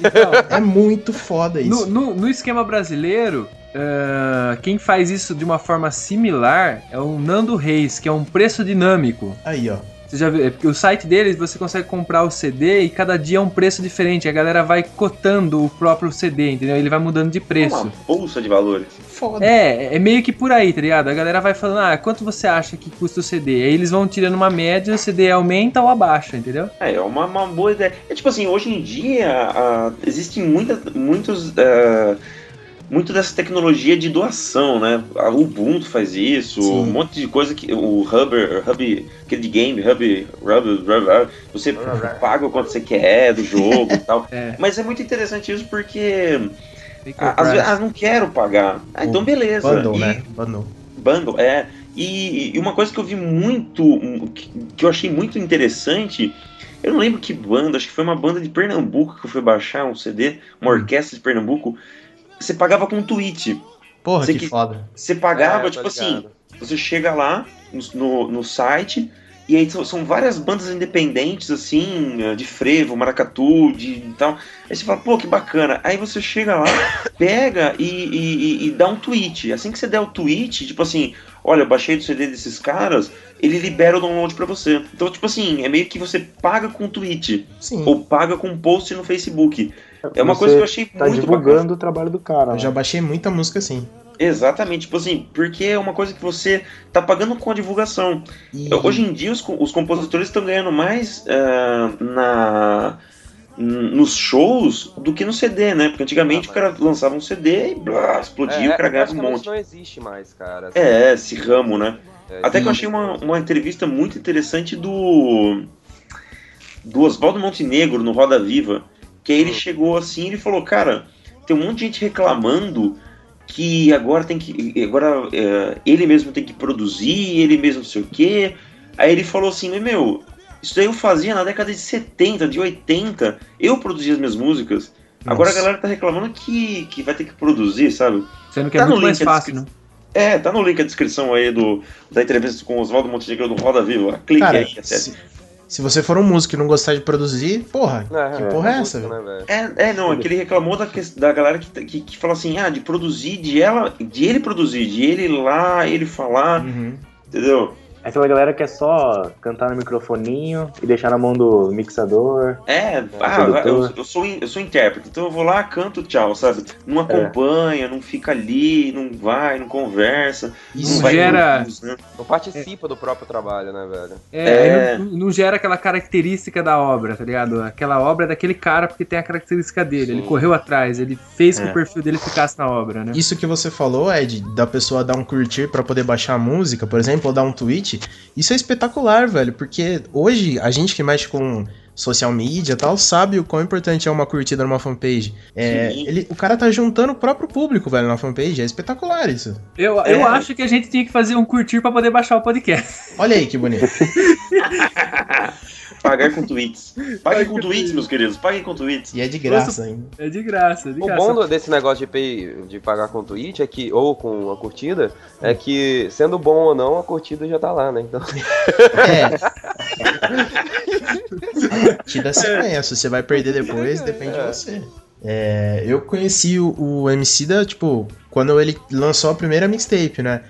Então, É muito foda no, isso. no, no esquema brasileiro, ah, quem faz isso de uma forma similar é o Nando Reis, que é um preço dinâmico. Aí, ó. Você já viu? É porque o site deles você consegue comprar o CD e cada dia é um preço diferente. A galera vai cotando o próprio CD, entendeu? Ele vai mudando de É preço. uma bolsa de valores. Foda. É, é meio que por aí, tá ligado? A galera vai falando, ah, quanto você acha que custa o CD? Aí eles vão tirando uma média, o CD aumenta ou abaixa, entendeu? É, é uma, uma boa ideia. É tipo assim, hoje em dia ah, existem muita, muitos. ah, muito dessa tecnologia de doação, né? A Ubuntu faz isso, Sim. um monte de coisa que o Hubber, Hub, aquele de game, Hub, Hub, Hub, você paga o quanto você quer do jogo e tal. É. Mas é muito interessante isso porque ah, às vezes, ah, não quero pagar. Ah, então beleza. Bundle, E- né? Bundle. Bundle, é. E, e uma coisa que eu vi muito, que, que eu achei muito interessante, eu não lembro que banda, acho que foi uma banda de Pernambuco que eu fui baixar um CD, uma Hum. orquestra de Pernambuco. Você pagava com tweet. Porra, Você que, que- foda. Você pagava, É, tipo assim, ligado. você chega lá no, no, site, e aí são, várias bandas independentes, assim, eh, de frevo, maracatu, de e tal. Aí você fala, pô, que bacana. Aí você chega lá, pega e, e- e- e dá um tweet. Assim que você der o tweet, tipo assim, olha, eu baixei o CD desses caras, ele libera o download pra você. Então, tipo assim, é meio que você paga com tweet, Sim. ou paga com post no Facebook. É uma Você coisa que eu achei Tá muito divulgando bacana. o trabalho do cara. Eu né? já baixei muita música assim. Exatamente, tipo assim, porque é uma coisa que você tá pagando com a divulgação. E- Hoje em dia os, os compositores estão ganhando mais ah, na nos shows do que no CD, né? Porque antigamente Ah, o cara lançava um CD e blá, explodia, o cara ganhava um monte. não existe mais, cara. É, esse ramo, né? É, Até que eu achei uma, uma entrevista muito interessante do do Oswaldo Montenegro no Roda Viva, que aí ele chegou assim e ele falou, cara, tem um monte de gente reclamando que agora tem que. Agora é, ele mesmo tem que produzir, ele mesmo não sei o quê. Aí ele falou assim, "Mas, meu, isso daí eu fazia na década de 70, de 80, eu produzia as minhas músicas. Agora a Nossa. galera tá reclamando que, que vai ter que produzir, sabe? Sendo que é Tá no muito mais fácil, né? É, tá no link a descrição aí do, da entrevista com o Oswaldo Montenegro do Roda Viva. Clique Cara, aí, se, se você for um músico e não gostar de produzir, porra, que porra é essa, velho? né, É, é, não, é que ele reclamou da, da galera que, que, que fala assim, ah, de produzir, de ela, de ele produzir, de ele ir lá, ele falar, Uhum. entendeu? Aquela galera que é só cantar no microfoninho e deixar na mão do mixador. É, ah, eu, eu sou, in- eu sou intérprete, então eu vou lá, canto, tchau, sabe? Não acompanha, não fica ali, não vai, não conversa, Isso não vai gera- produzindo. Não participa do próprio trabalho, né, velho? É, É. Não, não gera aquela característica da obra, tá ligado? Aquela obra é daquele cara porque tem a característica dele. Ele Sim. correu atrás, ele fez que É. o perfil dele ficasse na obra, né? Isso que você falou, Ed, da pessoa dar um curtir pra poder baixar a música, por exemplo, ou dar um tweet, isso é espetacular, velho, porque hoje a gente que mexe com social media e tal, sabe o quão importante é uma curtida numa fanpage. É, ele, o cara tá juntando o próprio público, velho, na fanpage, é espetacular isso. Eu, É. eu acho que a gente tinha que fazer um curtir pra poder baixar o podcast. Olha aí que bonito. Pagar com tweets. Paguem com tweets, meus queridos, paguem com tweets. E é de graça ainda. É de graça, é de O graça. bom do- desse negócio de, pay, de pagar com tweet é que, ou com a curtida, é que, sendo bom ou não, a curtida já tá lá, né? Então, É. Te dá sequência, você vai perder depois, depende de você. É, eu conheci o, o MC da, tipo, quando ele lançou a primeira mixtape, né?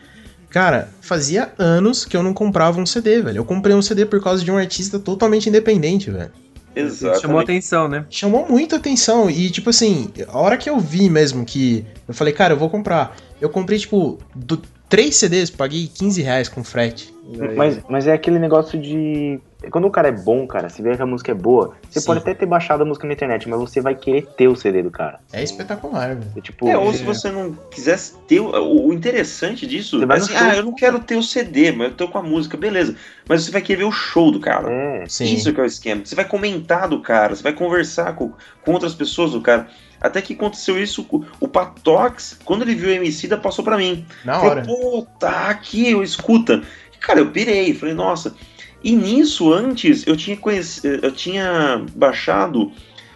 Cara, fazia anos que eu não comprava um CD, velho. Eu comprei um CD por causa de um artista totalmente independente, velho. Exatamente. Chamou atenção, né? Chamou muita atenção. E, tipo assim, a hora que eu vi mesmo que. Eu falei, cara, eu vou comprar. Eu comprei, tipo, do, três CDs, paguei 15 reais com frete. Mas, mas é aquele negócio de. Quando o cara é bom, cara, se vê que a música é boa, você Sim. pode até ter baixado a música na internet, mas você vai querer ter o CD do cara. É espetacular, velho. É, tipo, É, ou se você não quisesse ter. O, o interessante disso é assim, ah, eu não quero ter o CD, mas eu tô com a música, beleza. Mas você vai querer ver o show do cara. É. Sim. Isso que é o esquema. Você vai comentar do cara, você vai conversar com, com outras pessoas do cara. Até que aconteceu isso, o Patox, quando ele viu o MC, da passou pra mim. Na Falou, hora. pô, tá aqui, eu escuta. E, cara, eu pirei, falei, nossa. E nisso, antes, eu tinha, conheci, eu tinha baixado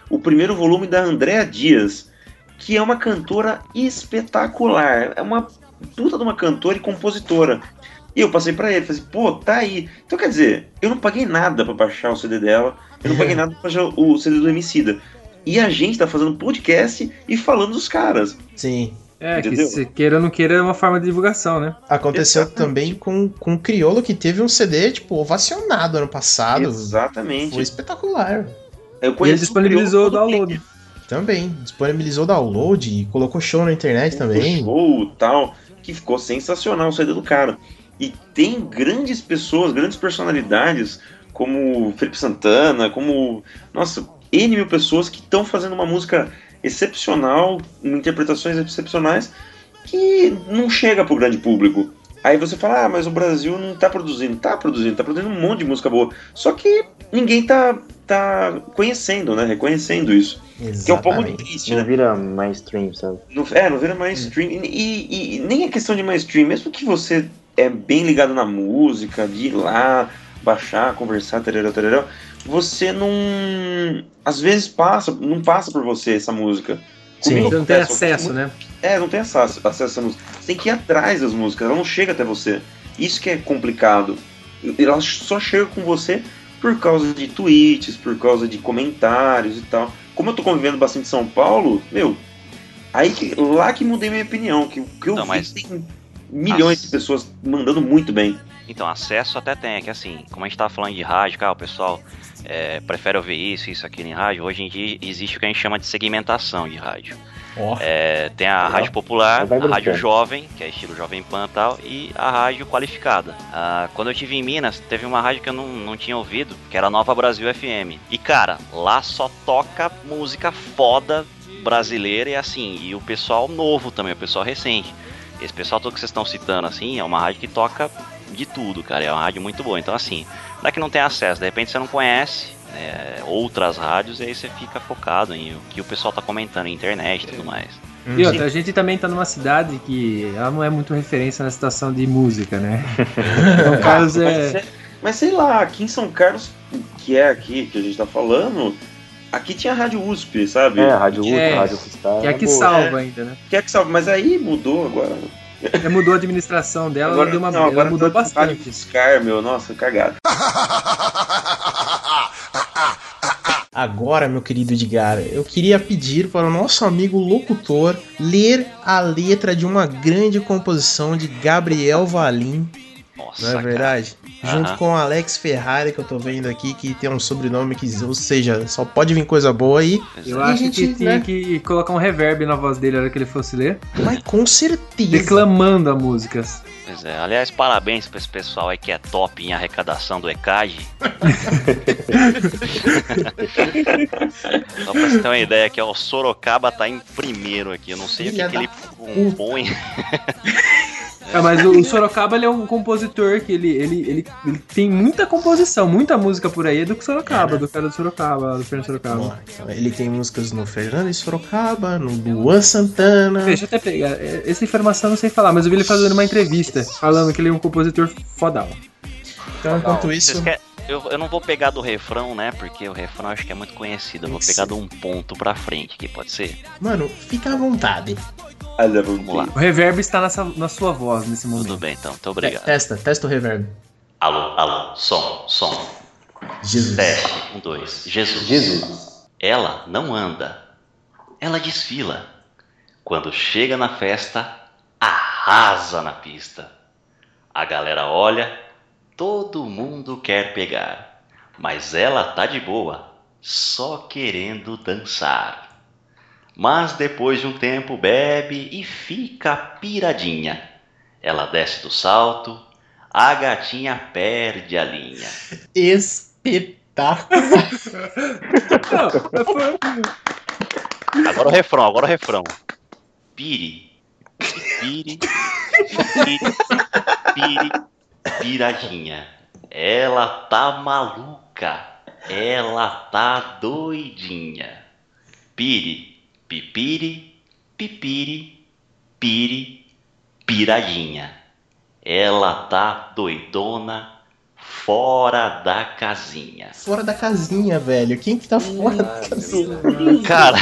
o primeiro volume da Andréa Dias, que é uma cantora espetacular. É uma puta de uma cantora e compositora. E eu passei pra ele, falei assim, pô, tá aí. Então quer dizer, eu não paguei nada pra baixar o CD dela, eu não paguei nada pra baixar o CD do Emicida. E a gente tá fazendo podcast e falando dos caras. Sim. É, que se queira ou não queira é uma forma de divulgação, né? Aconteceu Exatamente. também com, com o Criolo, que teve um CD, tipo, ovacionado ano passado. Exatamente. Foi espetacular. Eu E ele disponibilizou o download. Também. Disponibilizou download e colocou show na internet também. show tal, que ficou sensacional o CD do cara. E tem grandes pessoas, grandes personalidades, como Felipe Santana, como, nossa, N mil pessoas que estão fazendo uma música excepcional, interpretações excepcionais, que não chega pro grande público. Aí você fala, ah, mas o Brasil não tá produzindo. Tá produzindo, tá produzindo um monte de música boa. Só que ninguém tá, tá conhecendo, né? Reconhecendo isso. Que é um pouco Exatamente. triste, Não né? vira mainstream, sabe? Não, é, não vira mainstream. E, e- e nem é questão de mainstream, mesmo que você é bem ligado na música, de ir lá, baixar, conversar, tarará, tarará, você não. Às vezes passa, não passa por você essa música. Sim. Você não tem acesso, eu- né? É, não tem acesso, acesso a essa música. Você tem que ir atrás das músicas, ela não chega até você. Isso que é complicado. Ela só chega com você por causa de tweets, por causa de comentários e tal. Como eu tô convivendo bastante em São Paulo, meu, aí que, lá que mudei minha opinião, que o que eu Não, vi mas- tem milhões As- de pessoas mandando muito bem. Então, acesso até tem, é que assim, como a gente tava falando de rádio, cara, o pessoal é, prefere ouvir isso, isso, aquilo em rádio. Hoje em dia existe o que a gente chama de segmentação de rádio. Ó. É, tem a Legal. rádio popular, a rádio jovem, que é estilo Jovem Pan e tal, e a rádio qualificada. Ah, quando eu tive em Minas, teve uma rádio que eu não, não tinha ouvido, que era Nova Brasil FM. E cara, lá só toca música foda brasileira e assim, e o pessoal novo também, o pessoal recente. Esse pessoal todo que vocês estão citando, assim, é uma rádio que toca de tudo, cara. É uma rádio muito boa. Então, assim, não é que não tem acesso, de repente você não conhece é, outras rádios e aí você fica focado em o que o pessoal tá comentando na internet e tudo mais. E outra, a gente também tá numa cidade que ela não é muito referência na situação de música, né? Então, o caso Mas, é. mas sei lá, aqui em São Carlos, que é aqui que a gente tá falando, aqui tinha a Rádio USP, sabe? É, a Rádio USP, É, a Rádio Cristal. Que é que boa. salva ainda, né? Que é que salve, mas aí mudou agora. É, mudou a administração dela, ela, deu uma, não, ela agora mudou tá bastante. Fiscar, meu, nossa, cagado. Agora, meu querido Edgar, eu queria pedir para o nosso amigo locutor ler a letra de uma grande composição de Gabriel Valim, Nossa, não é cara. verdade? Junto com o Alex Ferrari, que eu tô vendo aqui, que tem um sobrenome que, ou seja, só pode vir coisa boa aí. Eu E acho gente, que tinha né? que colocar um reverb na voz dele na hora que ele fosse ler, Mas com certeza. declamando a música. Pois é, aliás, parabéns pra esse pessoal aí que é top em arrecadação do ECAD. Só pra você ter uma ideia aqui, ó, o Sorocaba tá em primeiro aqui. Eu não sei Filha o que, que ele compõe. É, mas o, o Sorocaba ele é um compositor que ele, ele, ele, ele tem muita composição, muita música por aí é do Sorocaba, do cara do Sorocaba, do Fernando Sorocaba. Então, Ele tem músicas no Fernando de Sorocaba, no Luan Santana. Deixa eu até pegar. é, Essa informação eu não sei falar, mas eu vi ele fazendo uma entrevista falando que ele é um compositor fodal. Então, enquanto isso, eu, eu não vou pegar do refrão, né? Porque o refrão acho que é muito conhecido. Eu vou pegar de um ponto pra frente aqui, pode ser? mano, fica à vontade. Vamos lá. O reverb está nessa, na sua voz nesse Tudo momento. bem, então. Muito obrigado. Testa, testa o reverb. Alô, alô, som, som. Jesus. Teste, um, dois. Jesus. Jesus. Ela não anda. Ela desfila. Quando chega na festa, arrasa na pista. A galera olha, todo mundo quer pegar. Mas ela tá de boa, só querendo dançar. Mas depois de um tempo bebe e fica piradinha. Ela desce do salto, a gatinha perde a linha. Espetáculo. Agora o refrão, agora o refrão. Pire, pire, pire, pire, piradinha. Ela tá maluca, ela tá doidinha. Pire, pipire, pipire, pire, piradinha. Ela tá doidona, fora da casinha. Fora da casinha, velho. Quem que tá fora da casinha? Cara,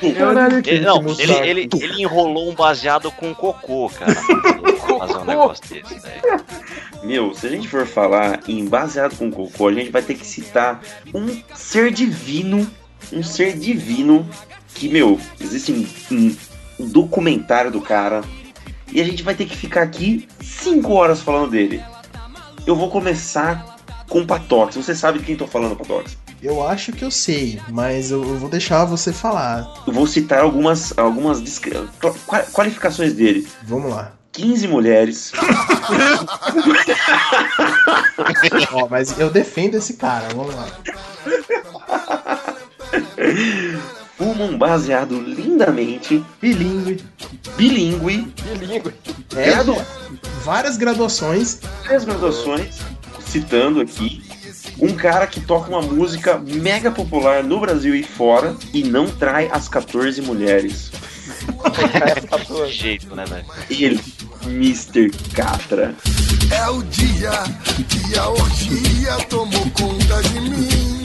Ele, não, ele, ele, ele enrolou um baseado com cocô, cara. Fazer um negócio desse, velho. Meu, se a gente for falar em baseado com cocô, a gente vai ter que citar um ser divino, um ser divino que, meu, existe um, um documentário do cara e a gente vai ter que ficar aqui 5 horas falando dele. Eu vou começar com Patox. Você sabe de quem tô falando, Patox? Eu acho que eu sei, mas eu eu vou deixar você falar. Eu vou citar algumas, algumas qualificações dele. Vamos lá. 15 mulheres, Ó, mas eu defendo esse cara. Vamos lá. fuma um baseado lindamente, Bilingue. bilíngue, Bilíngue. É, Gradu- várias graduações. três graduações, citando aqui, um cara que toca uma música mega popular no Brasil e fora e não trai as 14 mulheres. Que jeito, né, velho? Ele, Mr. Catra. É o dia que a orgia tomou conta de mim.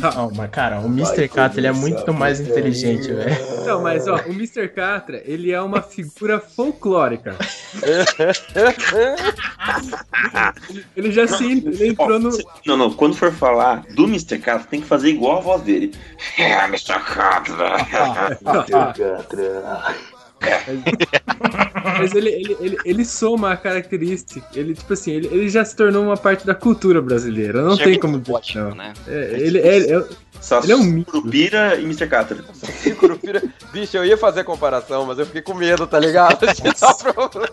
Calma, cara, o Mr. Cat ele é muito mais inteligente, velho. Não, mas ó, o Mr. Catra, ele é uma figura folclórica. ele já se ele entrou no. Não, não, quando for falar do Mr. Catra, tem que fazer igual a voz dele. É, Mr. Catra. Mas ele, ele, ele, ele soma a característica. Ele, tipo assim, ele, ele já se tornou uma parte da cultura brasileira. Não tem como dizer. Ótimo, Não. né? É, ele, é, é- Saci, Ele é um mito. Curupira e Mr. Catra. Curupira. Bicho, eu ia fazer a comparação, mas eu fiquei com medo, tá ligado? De dar problema.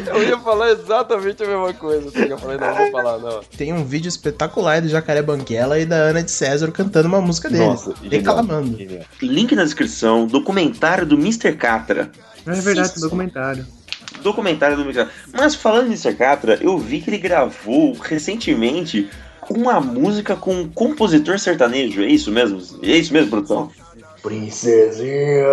Eu ia falar exatamente a mesma coisa. que Eu falei, não, não vou falar, não. Tem um vídeo espetacular do Jacaré Banguela e da Ana de César cantando uma música deles. Nossa, genial. declamando. Link na descrição, documentário do Mr. Catra. é verdade, um documentário. documentário do Mr. Catra. Mas falando em Mr. Catra, eu vi que ele gravou recentemente uma música com um compositor sertanejo. É isso mesmo? É isso mesmo, produção? Princesinha!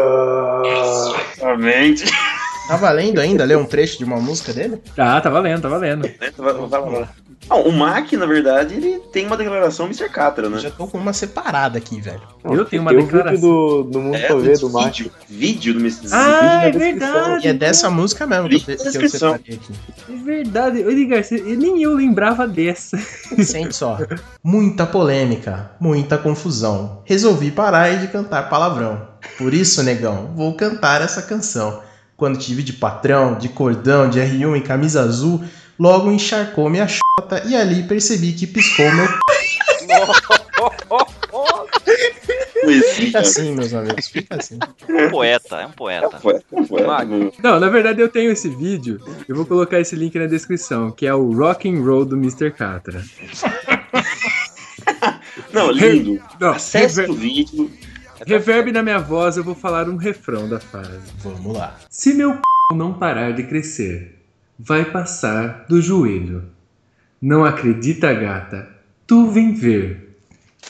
Exatamente. Tá valendo ainda ler um trecho de uma música dele? Tá, tá valendo, tá valendo. Vai lá. Não, o Mac, na verdade, ele tem uma declaração Mr. Catra, né? Já tô com uma separada aqui, velho. Eu tenho uma Tem declaração. do, do Mundo É, Ver do Mac. vídeo, vídeo do Mr. Ah, é vídeo descrição. verdade. E é dessa música mesmo que eu, que eu separei aqui. É verdade. Ô, você- nem eu lembrava dessa. Sente só. Muita polêmica, muita confusão. Resolvi parar de cantar palavrão. Por isso, negão, vou cantar essa canção. Quando tive de patrão, de cordão, de R1 e camisa azul, logo encharcou minha chota e ali percebi que piscou meu. Fica assim, meus amigos, fica assim. É um poeta, é um poeta. Foi, foi. Mac. Não, na verdade eu tenho esse vídeo. Eu vou colocar esse link na descrição, que é o Rock and Roll do Mr. Catra. Não, lindo. Não, Acesse o vídeo. Reverb na minha voz, eu vou falar um refrão da frase. Vamos lá. Se meu p não parar de crescer, vai passar do joelho. Não acredita, gata? Tu vem ver.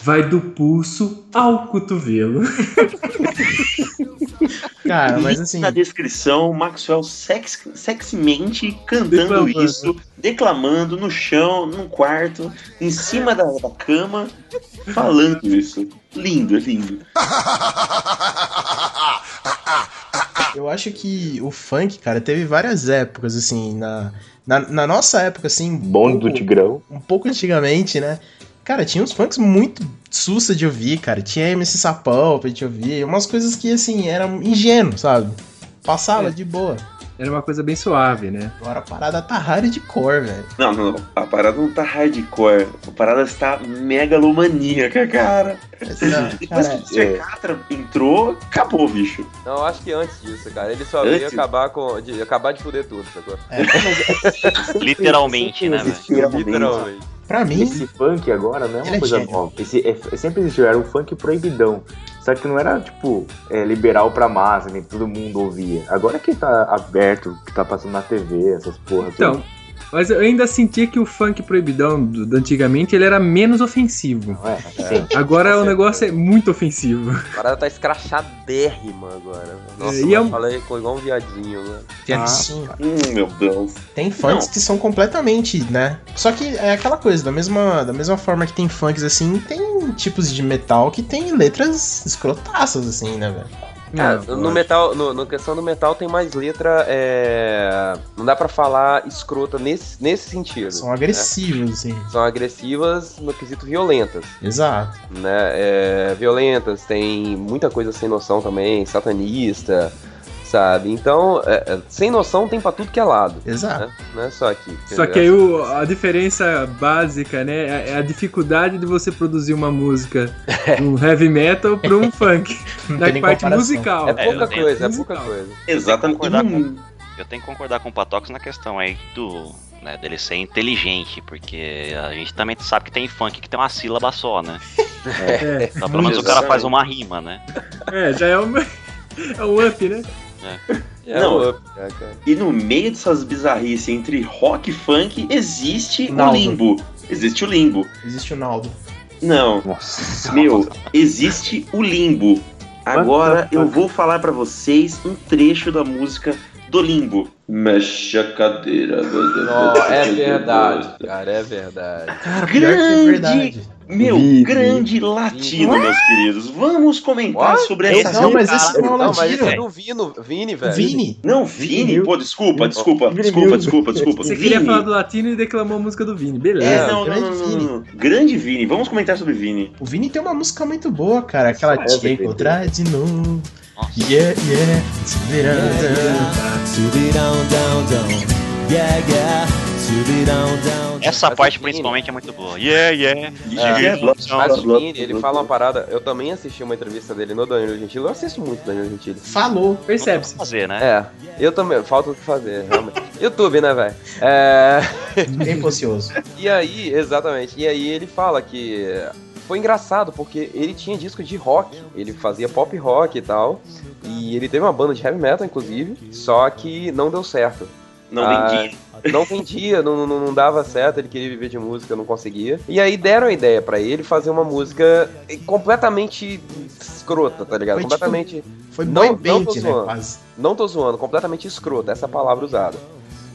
Vai do pulso ao cotovelo. Cara, mas assim, na descrição, Maxwell sex, sexymente cantando Declamando. isso, declamando no chão, num quarto, em cima da, da cama, falando isso. Lindo, é lindo. eu acho que o funk, cara, teve várias épocas, assim, na, na, na nossa época, assim. um Bonde do pouco- Tigrão. um pouco antigamente, né? Cara, tinha uns funks muito sussa de ouvir, cara. Tinha MC Sapão pra gente ouvir. Umas coisas que, assim, eram ingênuo, sabe? Passava É. de boa. Era uma coisa bem suave, né? Agora a parada tá cor, velho. Não, não, não. A parada não tá hardcore. A parada está megalomaníaca, cara. Essa- Depois cara, que o Mr. Catra entrou, acabou, bicho. Não, eu acho que antes disso, cara. Ele só Antes? veio acabar, com, de, acabar de fuder tudo, sacou? Literalmente, né, velho? Literalmente. Pra mim, Esse funk agora não é uma é coisa gênio. nova. Esse, é- sempre existiu, era um funk proibidão. Só que não era, tipo, é, liberal pra massa, nem todo mundo ouvia. Agora que tá aberto, que tá passando na TV, essas porra. Então, tudo. Mas eu ainda sentia que o funk proibidão do, do antigamente ele era menos ofensivo. É? Sim. Agora o negócio é muito ofensivo. A parada tá escrachadérrima agora. Nossa, É, e é um- falei com igual um viadinho, né? assim, Hum, meu Deus. tem funks Não. que são completamente, né? Só que é aquela coisa, da mesma, da mesma forma que tem funks assim, tem tipos de metal que tem letras escrotaças, assim, né, velho? Cara, Não, no metal, no, no questão do metal tem mais letra, é... não dá pra falar escrota nesse, nesse sentido. São né? agressivos, assim. São agressivas no quesito violentas, Exato. né? É, violentas, tem muita coisa sem noção também, satanista, sabe? Então, é, é, sem noção tem pra tudo que é lado, Exato. né? Não é só aqui. Só que aí o- a diferença básica, né, é é a dificuldade de você produzir uma música um heavy metal pra um funk. Da parte comparação. musical. É pouca coisa, é pouca coisa. Exatamente. Hum, Eu tenho que concordar com o Patox na questão aí do. Né, dele ser inteligente, porque a gente também sabe que tem funk que tem uma sílaba só, né? É, Então, pelo menos o cara faz uma rima, né? é, já é um, é um up, né? É Não. né, cara. E no meio dessas bizarrices entre rock e funk, existe Naldo. o limbo. Existe o limbo. Existe o Naldo. Não, Nossa. meu, existe o limbo. Agora eu vou falar pra vocês um trecho da música do limbo. Mexe a cadeira. Não, é verdade, cara, é verdade. Cara, que é verdade. Meu, grande latino, meus queridos. Vamos comentar What? sobre essa não, mas esse não é o Não, mas latino. esse é do Vino, Vini, velho. Vini. Não, Vini, Vini. pô, desculpa, desculpa, Vini desculpa, desculpa, desculpa. Você Vini. queria falar do latino e declamou a música do Vini, beleza. É, não, grande não, não, Vini. não. Grande Vini, vamos comentar sobre Vini. O Vini tem uma música muito boa, cara. Aquela É, Te encontrar de novo. Nossa. Yeah, yeah. Se Essa Mas parte principalmente é muito boa. Yeah, yeah. É, blá, Mas blá, o Vini, ele fala uma parada. Eu também assisti uma entrevista dele no Danilo Gentili. Eu assisto muito Danilo Gentili. Falou. Percebe-se. fazer, né? É, eu também. Falta o que fazer, realmente. YouTube, né, velho? É. Bem ocioso. E aí, exatamente. E aí ele fala que foi engraçado, porque ele tinha disco de rock, ele fazia pop rock e tal, e ele teve uma banda de heavy metal, inclusive, só que não deu certo. Não Ah, vendia. Não vendia, não, não, não dava certo, ele queria viver de música, não conseguia. E aí deram a ideia pra ele fazer uma música completamente escrota, tá ligado? Foi tipo- completamente. Foi Não- não band, tô né? zoando. Quase. Não tô zoando, completamente escrota, essa palavra usada.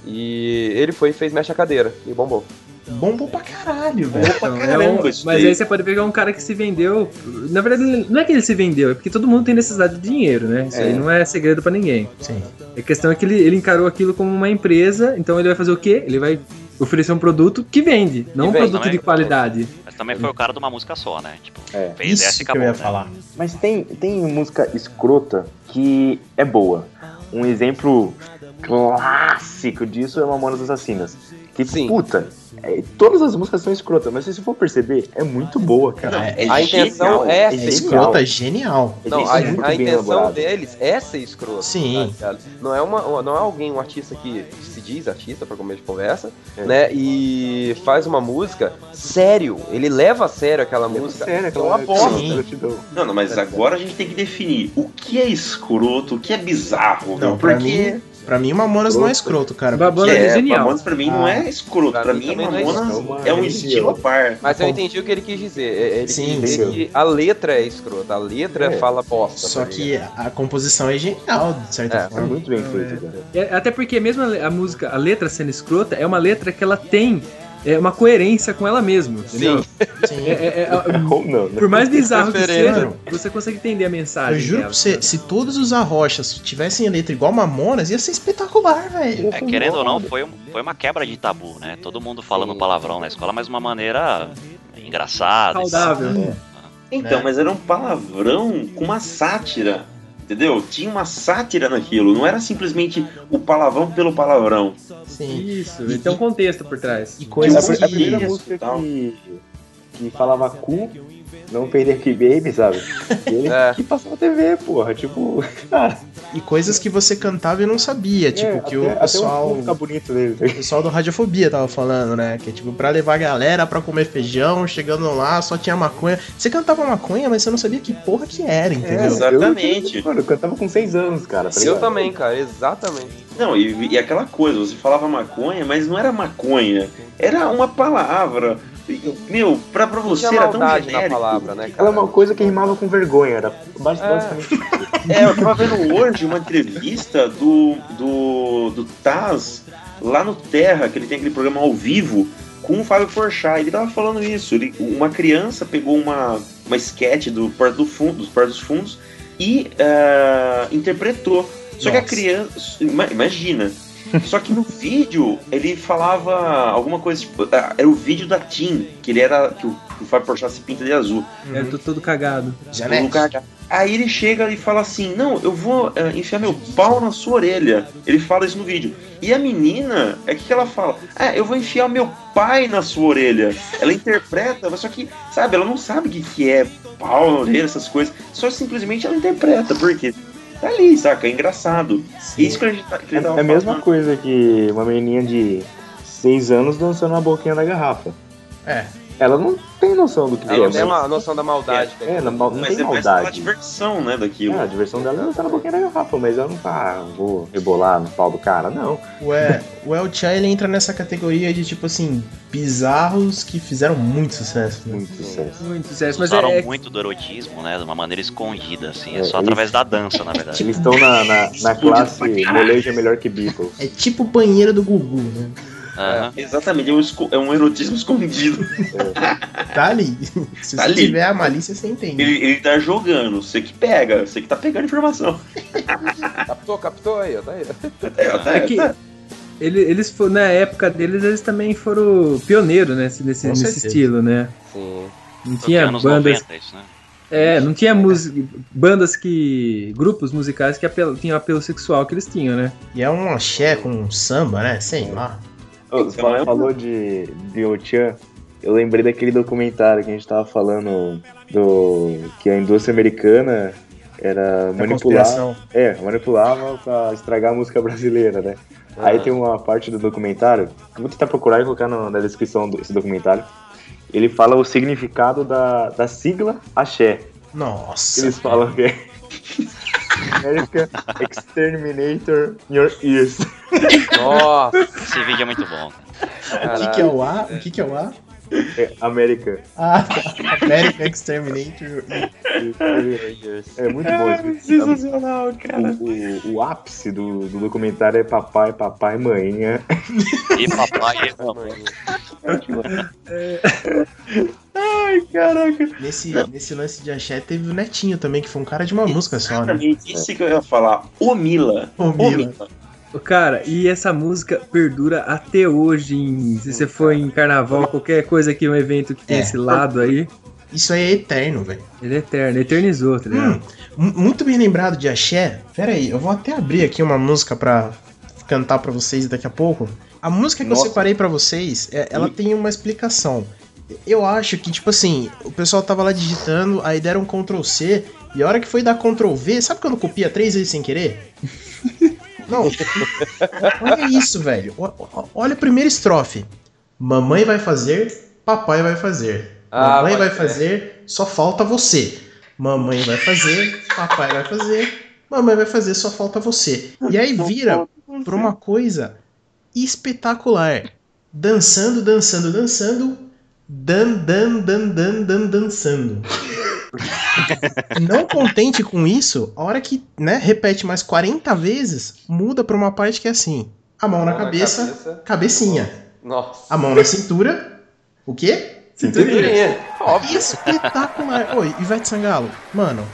E ele foi e fez Mexe a Cadeira e bombou. Bombou pra caralho, velho. Então, é um- mas aí você pode pegar um cara que se vendeu. Na verdade, não é que ele se vendeu, é porque todo mundo tem necessidade de dinheiro, né? Isso É. aí não é segredo pra ninguém. Sim. A questão é que ele, ele encarou aquilo como uma empresa, então ele vai fazer o quê? Ele vai oferecer um produto que vende, não um vende, produto né? de qualidade. Mas também foi o cara de uma música só, né? Tipo, É. fez Isso essa e que eu acabou. ia né? falar. Mas tem, tem música escrota que é boa. Um exemplo clássico disso é Mamonas Assassinas. Que, Sim. puta, é, todas as músicas são escrotas, mas se você for perceber, é muito boa, cara. Não, É a intenção genial. é É ser escrota, genial. É Não, a, é a intenção elaborado. deles é ser escroto. Sim. tá não é uma, não é alguém, um artista que se diz artista pra começo de conversa, É. né? E faz uma música sério. Ele leva a sério aquela música. Sério, é uma bosta. Não, não, mas agora a gente tem que definir o que é escroto, o que é bizarro, Não, porque mim, pra mim Mamonas não é escroto, cara. Babona porque- é genial. Mamonas pra mim não é escroto, Pra pra, mim é Mamonas escroto. é um É estilo à par. Mas eu entendi o que ele quis dizer. É- Ele Sim, quis dizer que a letra é escrota. A letra É. fala bosta. Só tá que ligado? a composição é genial, de certa É, É forma. muito bem feito, cara. É, até porque mesmo a, a música, a letra sendo escrota, é uma letra que ela tem é, uma coerência com ela mesma, entendeu? Sim. É- é- é- Ou não, né? por mais bizarro que seja, você consegue entender a mensagem. Eu juro dela. pra você, se todos os arrochas tivessem a letra igual Mamonas, ia ser espetacular, velho. É, querendo ou não, foi, foi uma quebra de tabu, né? Todo mundo falando palavrão na escola, mas de uma maneira engraçada. Saudável. Sim. Então, né? mas era um palavrão com uma sátira. Entendeu? Tinha uma sátira naquilo. Não era simplesmente o palavrão pelo palavrão. Sim. Isso, ele tem um contexto por trás. E É coisas a, a primeira que. música tal. que, que falava cu, não perder que baby, sabe? E ele É. que passou na TV, porra. Tipo, cara, E coisas que você cantava e não sabia. Tipo, é, que até, o pessoal. cu fica bonito dele. tá O pessoal do Radiofobia tava falando, né? Que é tipo, pra levar a galera pra comer feijão, chegando lá, só tinha maconha. Você cantava maconha, mas você não sabia que porra que era, entendeu? É, Exatamente. Eu, mano, eu cantava com 6 anos, cara. tá Eu também, cara, exatamente. Não, e, e aquela coisa, você falava maconha, mas não era maconha. Era uma palavra. Meu, pra, pra Não você era tão genérico. palavra, né, Ela cara? é uma coisa que rimava com vergonha, era É. basicamente. É, eu tava vendo hoje uma entrevista do, do, do Taz lá no Terra, que ele tem aquele programa ao vivo, com o Fábio Porchat. Ele tava falando isso. Ele, uma criança pegou uma, uma sketch do Porto do Fundo, dos Portos dos Fundos e ah, interpretou. Só que a Nossa. criança. ima- Imagina. Só que no vídeo ele falava alguma coisa, tipo, ah, era o vídeo da Tim, que ele era. que o, que o Fábio Porchat se pinta de azul. É, tô todo cagado. Janete. Um lugar- Aí ele chega e fala assim: Não, eu vou eh, enfiar meu pau na sua orelha. Ele fala isso no vídeo. E a menina, é o que, que ela fala? Ah, eu vou enfiar meu pai na sua orelha. Ela interpreta, mas só que, sabe, ela não sabe o que, que é pau na orelha, essas coisas. Só simplesmente ela interpreta, porque tá ali, saca? É engraçado. Isso que a gente, tá- que É, é a mesma falando. coisa que uma menininha de 6 anos dançando na boquinha da garrafa. É. Ela não tem noção do que Ela é, não tem uma noção da maldade. que É, não, não Mas tem é maldade. diversão, né, daquilo. É, a diversão dela é dançar na boquinha da garrafa, mas ela não tá, ah, vou rebolar no pau do cara, não. O, é, o El Chan, ele entra nessa categoria de, tipo assim, bizarros que fizeram muito sucesso. Né? Muito sucesso. Muito sucesso. Mas Usaram é, é- muito do erotismo, né? De uma maneira escondida, assim. É, É, só eles- através da dança, na verdade. Eles estão na, na, na classe molejo é melhor que Beatles. É tipo o banheiro do Gugu, né? Aham. Exatamente, é um, é um erotismo escondido. Tá ali. Se Tá você ali. tiver a malícia, você entende. Ele, ele tá jogando, você que pega, você que tá pegando informação. Captou, captou aí, ó, tá aí. Até, até, É que- ele- eles foram, na época deles, eles também foram pioneiros nesse, nesse, nesse estilo, né? Sim. Não tinha anos bandas. 90 isso, né? É, não tinha música, bandas que. grupos musicais que apelo, tinham apelo sexual que eles tinham, né? E é um axé com um samba, né? Sei lá. Você Então um- falou de, de Ochan, eu lembrei daquele documentário que a gente tava falando do que a indústria americana era manipular, é, manipulava pra estragar a música brasileira, né? Aí tem uma parte do documentário, vou tentar procurar e colocar no- na descrição desse documentário. ele fala o significado da, da sigla axé. Nossa. Eles falam que é America Exterminator Your Ears. Nossa, Esse vídeo é muito bom. O que, que é o A? O que, que é o A? É, América. Ah, tá. American Exterminator. É muito bom esse vídeo. Sensacional, cara. O, o- o ápice do, do documentário é papai, papai, maninha. E papai, Ai, caraca. Nesse, nesse lance de axé teve o Netinho também, que foi um cara de uma música só, né? Exatamente isso que eu ia falar. O Mila. O Mila. Cara, e essa música perdura até hoje. Em, se você for em carnaval, qualquer coisa aqui, um evento que tem É. esse lado aí, Isso aí é eterno, velho. ele é eterno, eternizou, tá ligado? Hum, mu- muito bem lembrado de axé. Pera aí, eu vou até abrir aqui uma música pra cantar pra vocês daqui a pouco. A música que eu Nossa. separei pra vocês, é- ela tem uma explicação. Eu acho que, tipo assim, o pessoal tava lá digitando, aí deram Ctrl C, e a hora que foi dar Ctrl V, sabe quando copia três vezes sem querer? Não. Olha isso, velho. Olha a primeira estrofe. Mamãe vai fazer, papai vai fazer. Ah, Mamãe vai fazer, só falta você. Mamãe vai fazer, papai vai fazer, mamãe vai fazer, só falta você. E aí vira pra uma coisa espetacular. Dançando, dançando, dançando. Dan, dan, dan, dan, dan, dançando. Não contente com isso, a hora que né, repete mais 40 vezes, muda pra uma parte que é assim: a mão na Mão na cabeça, cabeça. cabecinha. Nossa. A mão na cintura. O quê? Cinturinha. Óbvio. Espetacular. Oi, Ivete Sangalo, mano.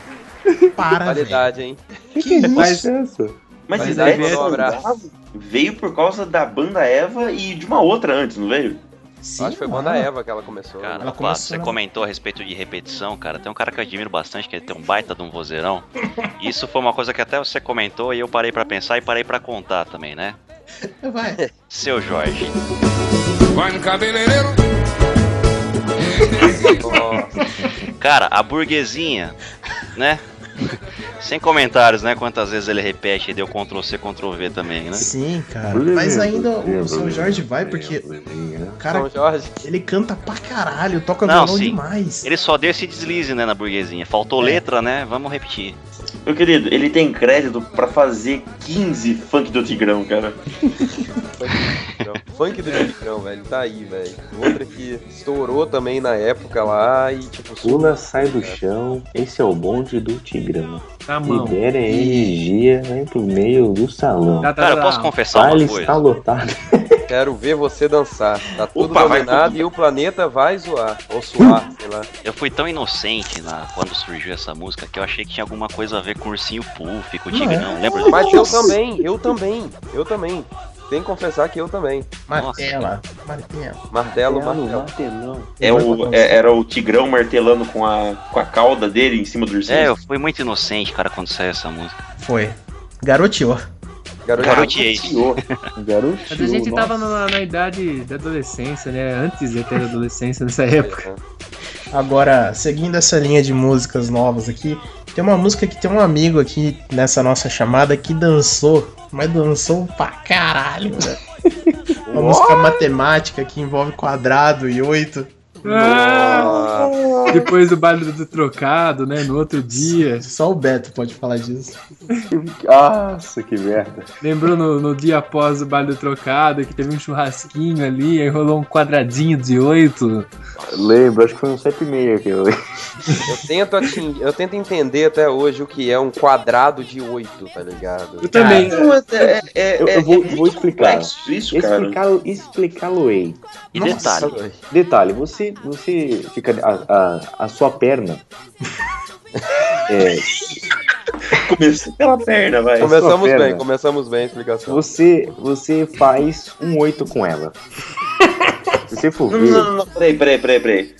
Para. Qualidade, hein? Que isso? Mas essa? Mas Mas Ivete um. Sangalo veio por causa da banda Eva e de uma outra antes, não veio? Sim, Acho que foi mano. banda Eva que ela começou. Cara, Ela você na- comentou a respeito de repetição, cara. Tem um cara que eu admiro bastante, que ele tem um baita de um vozeirão. Isso foi uma coisa que até você comentou e eu parei pra pensar e parei pra contar também, né? Vai. Seu Jorge. Nossa. Cara, a burguesinha, né? Sem comentários, né? Quantas vezes ele repete e deu Ctrl C, Ctrl V também, né? Sim, cara. Mas ainda o São Jorge vai, porque o cara, ele canta pra caralho, toca Não, violão sim. demais. Ele só deu esse deslize, né, na burguesinha. Faltou É. letra, né? Vamos repetir. Meu querido, ele tem crédito pra fazer 15 funk do Tigrão, cara. Tigrão. Funk do Tigrão, velho. Tá aí, velho. Outra que estourou também na época lá e, tipo, Pula, sai do chão. Esse é o bonde do Tigrão. Na mão. Libera a energia, vem pro meio do salão. Tá, tá, Cara, eu tá. posso confessar Baile uma está coisa? lotado. Quero ver você dançar. Tá tudo Opa, vai dominado tudo. e o planeta vai zoar. Ou suar, sei lá. Eu fui tão inocente na, quando surgiu essa música que eu achei que tinha alguma coisa a ver com o ursinho Puff, com o Tigrão. é? Lembra? Mas eu também, eu também, eu também. Tem que confessar que eu também. Martela. Martela. Martelo, Martelo, martelo. martelão. É o, é- era o Tigrão martelando com a, com a cauda dele em cima do ursinho. É, eu fui muito inocente, cara, quando saiu essa música. Foi. Garoteou. Garoteei. Garotinho. Mas a gente nossa. tava na, na idade da adolescência, né? Antes de ter adolescência nessa época. Agora, seguindo essa linha de músicas novas aqui, tem uma música que tem um amigo aqui nessa nossa chamada que dançou, mas dançou pra caralho, né? Uma música matemática que envolve quadrado e oito. Ah, depois do baile do trocado, né? No outro dia. Só o Beto pode falar disso. Nossa, que merda. Lembrou no, no dia após o baile do trocado que teve um churrasquinho ali, aí rolou um quadradinho de oito. Lembro, acho que foi um 7,5 que eu. Eu tento, ating- eu tento entender até hoje o que é um quadrado de 8, tá ligado? Eu também. Não, é, é, é, Eu, é- eu vou, é vou explicar. isso, cara. Explicá-lo, explicá-lo-ei. E Nossa. detalhe, Detalhe, você, você fica. A, a, a sua perna. é, Começou pela perna, vai. Começamos perna. bem, começamos bem a explicação. você, você faz um 8 com ela. Se você for ver. não, não, não, peraí, peraí, peraí, peraí.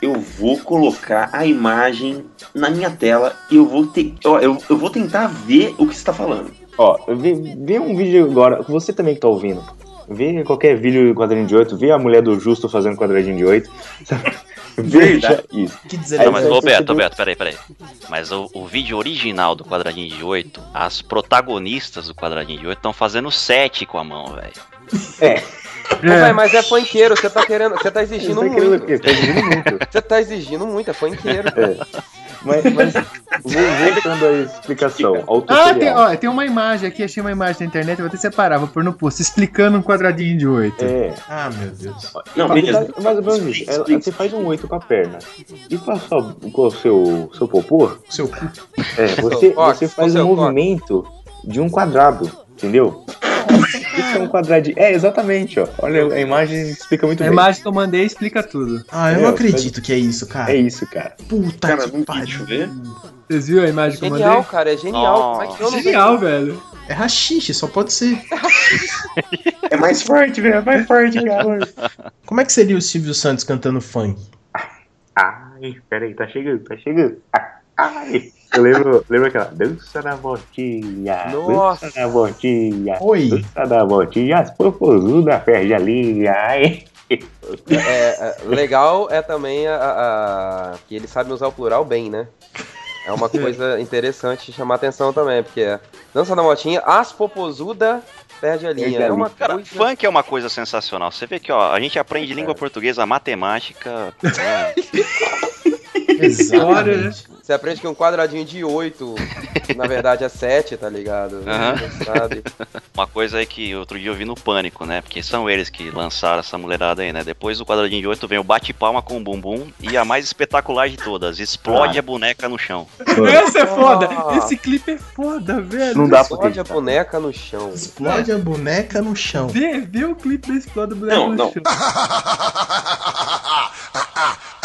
Eu vou colocar a imagem na minha tela e eu vou ter. Ó, eu, eu vou tentar ver o que você tá falando. Ó, vê, vê um vídeo agora, você também que tá ouvindo. Vê qualquer vídeo quadradinho de 8, vê a mulher do Justo fazendo quadradinho de 8. Veja Verdade. isso. Que Não, mas, ô Beto, peraí, peraí. Mas o, o vídeo original do quadradinho de 8, as protagonistas do quadradinho de 8 estão fazendo 7 com a mão, velho. É. Véi, mas é funkeiro, você tá querendo. Você tá exigindo tá muito. Você tá exigindo muito. Você tá exigindo muito, é funkeiro. É. Mas, mas voltando à explicação, ao Ah, tem, tutorial. ó, tem uma imagem aqui, achei uma imagem na internet, eu vou até separar, vou pôr no post, explicando um quadradinho de 8. É, Ah, meu Deus. Não, Ele beleza. tá- mais ou menos isso. Ela- Você faz um 8 com a perna. E com, a sua, com o seu, seu popô, Seu cu. é, você, você faz um movimento de um quadrado, entendeu? Isso é um quadradinho. É, exatamente, ó. Olha, a imagem explica muito A bem. imagem que eu mandei explica tudo. Ah, eu É, não acredito que é isso, cara. É isso, cara. Puta Cara, que pariu. deixa eu ver. Vocês viram a imagem que eu Genial, mandei? cara, é genial. É que eu não Genial, velho. É rachixe, só pode ser. É mais forte, velho. É mais forte, cara. Como é que seria o Silvio Santos cantando funk? Ai, peraí, tá chegando, tá chegando. Ai, eu lembro, lembro aquela dança na voltinha, Nossa. dança na voltinha, Oi. dança na voltinha, as popozudas perde a linha. Ai. É, é, legal é também a, a- que eles sabem usar o plural bem, né? É uma coisa interessante de chamar atenção também, porque é dança da motinha, as popozuda perde a linha. É uma. Cara, coisa... funk é uma coisa sensacional. Você vê que, ó, a gente aprende língua portuguesa, matemática. né? Você aprende que um quadradinho de 8, na verdade, é 7, tá ligado? Você sabe? Uma coisa aí que outro dia eu vi no Pânico, né? Porque são eles que lançaram essa mulherada aí, né? Depois do quadradinho de 8 vem o bate-palma com o bumbum e a mais espetacular de todas, explode a boneca no chão. Essa é foda! Ah. Esse clipe é foda, velho. Não dá pra Explode a acreditar. boneca no chão. Explode a boneca no chão. Vê, vê o clipe da Explode Boneco Não, no não. chão.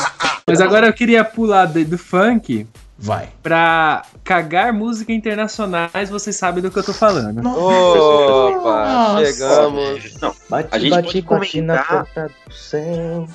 Mas agora eu queria pular de- do funk Vai. pra cagar música internacionais, vocês sabem do que eu tô falando. Opa, Nossa. chegamos. Bate, A gente bate, pode bate na porta do céu.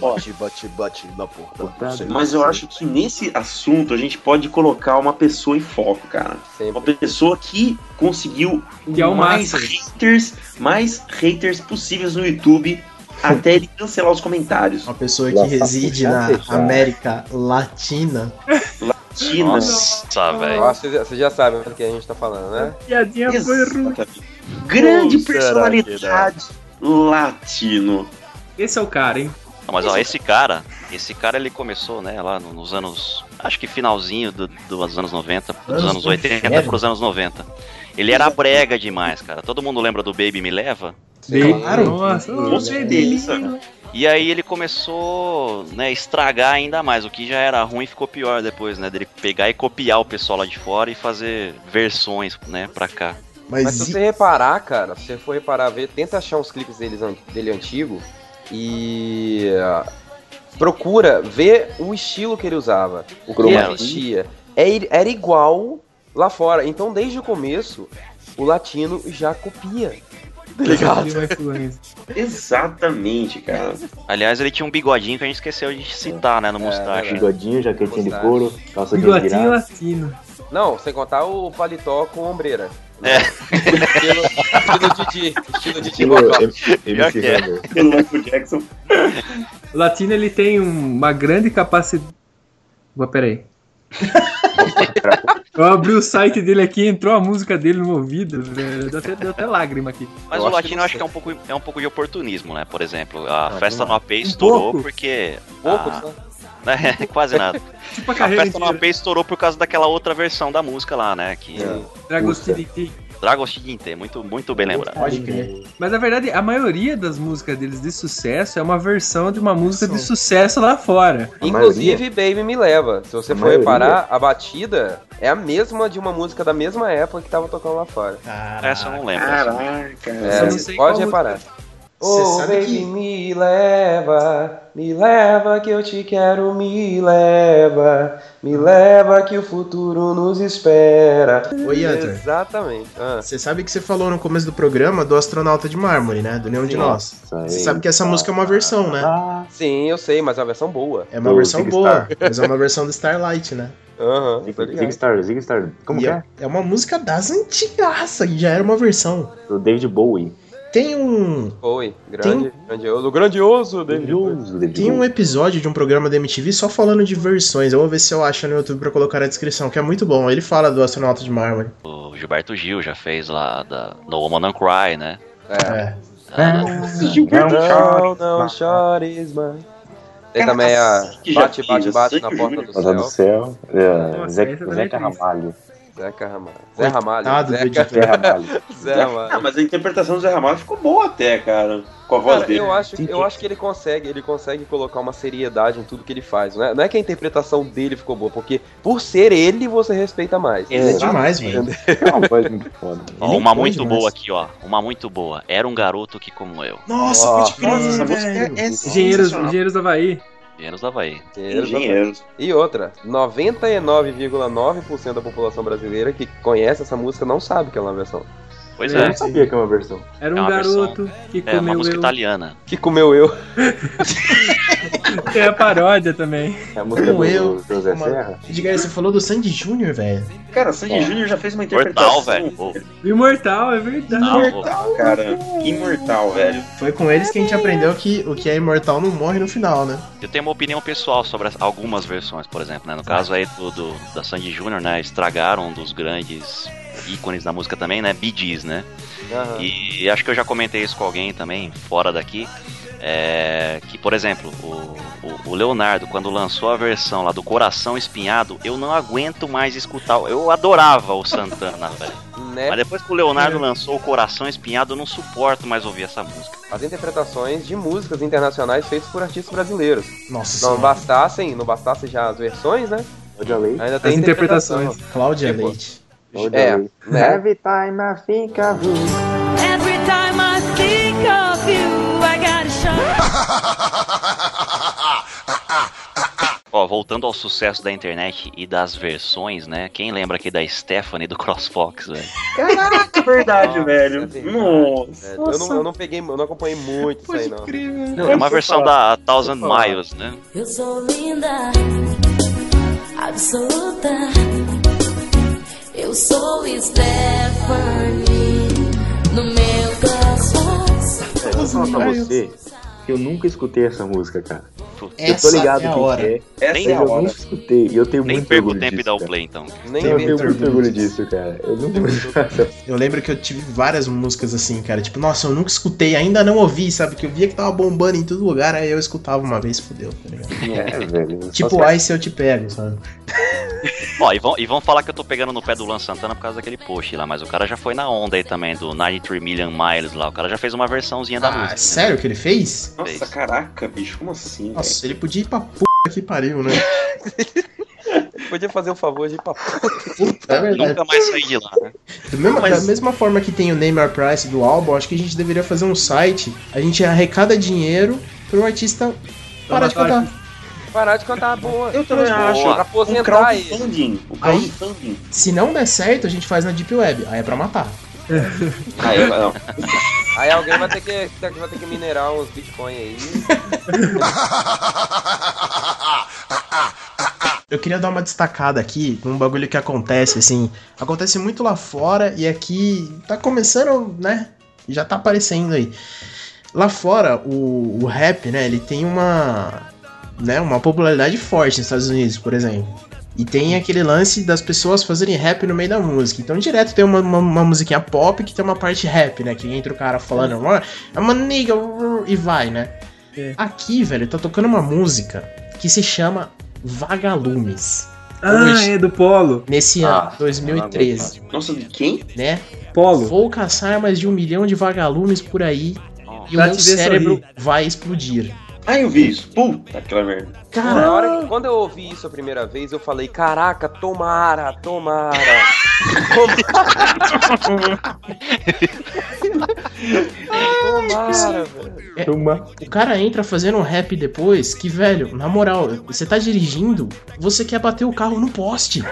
Bate, bate, bate na porta. Do Mas eu acho que nesse assunto a gente pode colocar uma pessoa em foco, cara. Uma Sempre. pessoa que conseguiu Que é o mais Master. haters, mais haters possíveis no YouTube até ele cancelar os comentários. Uma pessoa que Lá, reside na. América Latina. Latina. Nossa, velho. Você já sabe do que a gente tá falando, né? Piadinha foi ruim. Grande será personalidade latino. Esse é o cara, hein? Não, mas ó, esse cara, esse cara ele começou, né, lá no- nos anos, acho que finalzinho do- dos anos 90, dos Anos anos do 80 inferno. pros anos 90. Ele era brega demais, cara. Todo mundo lembra do Baby Me Leva? Claro. Nossa, Com ô, certeza. E aí ele começou, né, a estragar ainda mais. O que já era ruim ficou pior depois, né, dele pegar e copiar o pessoal lá de fora e fazer versões, né, pra cá. Mas, Mas se e- você reparar, cara, se você for reparar, ver, tenta achar uns clipes deles, an- dele antigo e ah, procura ver o estilo que ele usava, o que ele vestia. É i- Era igual lá fora. Então, desde o começo, o latino já copia. Tá ligado? É. Exatamente, cara. Aliás, ele tinha um bigodinho que a gente esqueceu de citar, né, no Mustache. Bigodinho, jaquetinha de couro, calça de Bigotinho virada. latino. Não, sem contar o paletó com ombreira. É. Estilo, estilo Didi. Estilo Didi Estilo MC que é. Michael Jackson. O latino ele tem um- uma grande capacidade. Ué, peraí. Eu abri o site dele aqui entrou a música dele no ouvido. velho. Deu até, deu até lágrima aqui. Mas Eu o acho que latino não eu acho que é um pouco, é um pouco de oportunismo, né? Por exemplo, a Ah, festa no AP estourou pouco? porque. Pouco, a- só. né, quase nada. Tipo a A festa no. AP estourou por causa daquela outra versão da música lá, né? Que É. Dragostiriti. Dragostinite, muito, muito bem lembrado. Pode crer. Mas na verdade, a maioria das músicas deles de sucesso é uma versão de uma música de São. sucesso lá fora. A Inclusive, Baby Me Leva. Se você A for maioria. reparar, a batida é a mesma de uma música da mesma época que tava tocando lá fora. Essa eu não lembro. Caraca. É, Eu não pode reparar. Você Oh, sabe baby, que- me leva, me leva que eu te quero, me leva, me leva que o futuro nos espera. Ô, Yanter. Exatamente. Ah, Você sabe que você falou no começo do programa do astronauta de mármore, né? Do Nenhum de. Nós. Nossa, Você sabe que essa música é uma versão, né? Ah, sim, eu sei, mas é uma versão boa. É uma Do versão Zig boa, Star. mas é uma versão do Starlight, né? Aham, Zig tô Zig. Star, Zig Star. Como E que é, é? é uma música das antigas, já era uma versão. Do David Bowie. Tem um, Foi, grande, grandioso, grandioso. Grandioso David tem um episódio de um programa da MTV só falando de versões. Eu vou ver se eu acho no YouTube pra colocar na descrição, que é muito bom. Ele fala do astronauta de mármore. O Gilberto Gil já fez lá da No Woman Don't Cry, né? É. É. Não, não chores, mano. Tem também a assim Bate, Bate, fiz, Bate Sandy na porta do Porta do céu. céu. É, Nossa, Zeca, também Zeca é. Ramalho. Zeca Ramalho. Zé Ramalho. Coitado do Zeca, Zé Ramalho. Zé Ah, Ramalho. mas a interpretação do Zé Ramalho ficou boa até, cara. Com a voz Cara, dele. eu acho, eu acho que ele consegue, ele consegue colocar uma seriedade em tudo que ele faz. Não é, não é que a interpretação dele ficou boa, porque por ser ele, você respeita mais. É demais, velho. É uma voz muito foda. Ó, Ele uma muito demais. boa aqui, ó. Uma muito boa. Era um garoto que como eu. Nossa, Ó, pode crer, nossa, essa música velho. é Engenheiros. Engenheiros do Havaí. Engenheiros do Havaí. Engenheiros. E outra, 99,9% da população brasileira que conhece essa música não sabe que é uma versão. Pois É. Eu é. não sabia que é uma versão. Era É um uma garoto que É uma comeu música eu. italiana. Que comeu eu. Tem a paródia também. É a música Como do eu. José Uma- Serra. Diga aí, você falou do Sandy Júnior, velho. Cara, Sandy É. Júnior já fez uma Mortal, interpretação. velho. Pô, Imortal, é verdade. Imortal, cara. Imortal, velho. Foi com eles que a gente aprendeu que o que é imortal não morre no final, né? Eu tenho uma opinião pessoal sobre as- algumas versões, por exemplo, né? No caso aí do, do- da Sandy Júnior, né? Estragaram um dos grandes ícones da música também, né? Bee Gees, né? Aham. E acho que eu já comentei isso com alguém também, fora daqui. é, que, por exemplo, o, o- o Leonardo, quando lançou a versão lá do Coração Espinhado, eu não aguento mais escutar. Eu adorava o Santana, velho. Né? Mas depois que o Leonardo lançou o Coração Espinhado, eu não suporto mais ouvir essa música. As interpretações de músicas internacionais feitas por artistas brasileiros. Nossa Não bastassem, não bastassem já as versões, né? Cláudia Leite. Ainda tem As interpretações. Cláudia Tipo, Leite. É, né? Every time I think of you. Every time I think of you, I gotta show. Ó, voltando ao sucesso da internet e das versões, né? Quem lembra aqui da Stephanie do CrossFox, velho? Caraca, verdade, Nossa, velho. é verdade, Nossa. velho. Eu não, eu não peguei, eu não acompanhei muito isso aí, não. É uma versão da Thousand Miles, né? Eu sou linda, absoluta. Eu sou Stephanie no meu coração. Eu vou falar pra você eu nunca escutei essa música, cara. eu Essa tô ligado é a hora. que é, Essa Nem- é eu hora. nunca escutei. E eu tenho Nem muito perco orgulho tempo e disso, dá o play, então. Nem Eu tenho muito orgulho disso, cara. Eu nunca Eu lembro que eu tive várias músicas assim, cara. Tipo, nossa, eu nunca escutei, ainda não ouvi, sabe? Que eu via que tava bombando em todo lugar, aí eu escutava uma vez, fudeu, tá ligado? É, velho. Tipo, ai se eu te pego, sabe? Ó, e vão, e vão falar que eu tô pegando no pé do Lan Santana por causa daquele post lá, mas o cara já foi na onda aí também, do 93 Million Miles lá. O cara já fez uma versãozinha da Ah, música. sério que ele fez? Nossa, Fez. caraca, bicho, como assim, velho? Nossa, ele podia ir pra puta que pariu, né? Podia fazer um favor de ir pra É verdade. Nunca mais saí de lá, né? Do mesmo- Mas- Da mesma forma que tem o name or price do álbum, acho que a gente deveria fazer um site, a gente arrecada dinheiro pro artista parar de cantar. parar de cantar boa. Eu também acho. Boa. Pra Um aposentar aí. crowdfunding. O Aí- crowdfunding. Se não der certo, a gente faz na Deep Web, aí é pra matar. Aí, não. Aí alguém vai ter que, vai ter que minerar uns bitcoin aí. Eu queria dar uma destacada aqui num bagulho que acontece, assim. Acontece muito lá fora e aqui tá começando, né? Já tá aparecendo aí. Lá fora, o, o rap, né? Ele tem uma. Né, uma popularidade forte nos Estados Unidos, por exemplo. E tem aquele lance das pessoas fazerem rap no meio da música. Então, direto tem uma, uma, uma musiquinha pop que tem uma parte rap, né? Que entra o cara falando, "Ah, I'm a nigga, e vai, né? É. Aqui, velho, tá tocando uma música que se chama Vagalumes. Ah, Hoje. é do Polo. Nesse Ah, ano, 2013, Nossa, de quem? né? Polo. Vou caçar mais de um milhão de vagalumes por aí e o meu cérebro sorrir. vai explodir. Ah, eu vi isso. Puta, aquela merda. Na hora Cara, que, quando eu ouvi isso a primeira vez, eu falei, caraca, tomara, tomara. tomara, velho. Uma... o cara entra fazendo um rap depois que, velho, na moral, você tá dirigindo, você quer bater o carro no poste.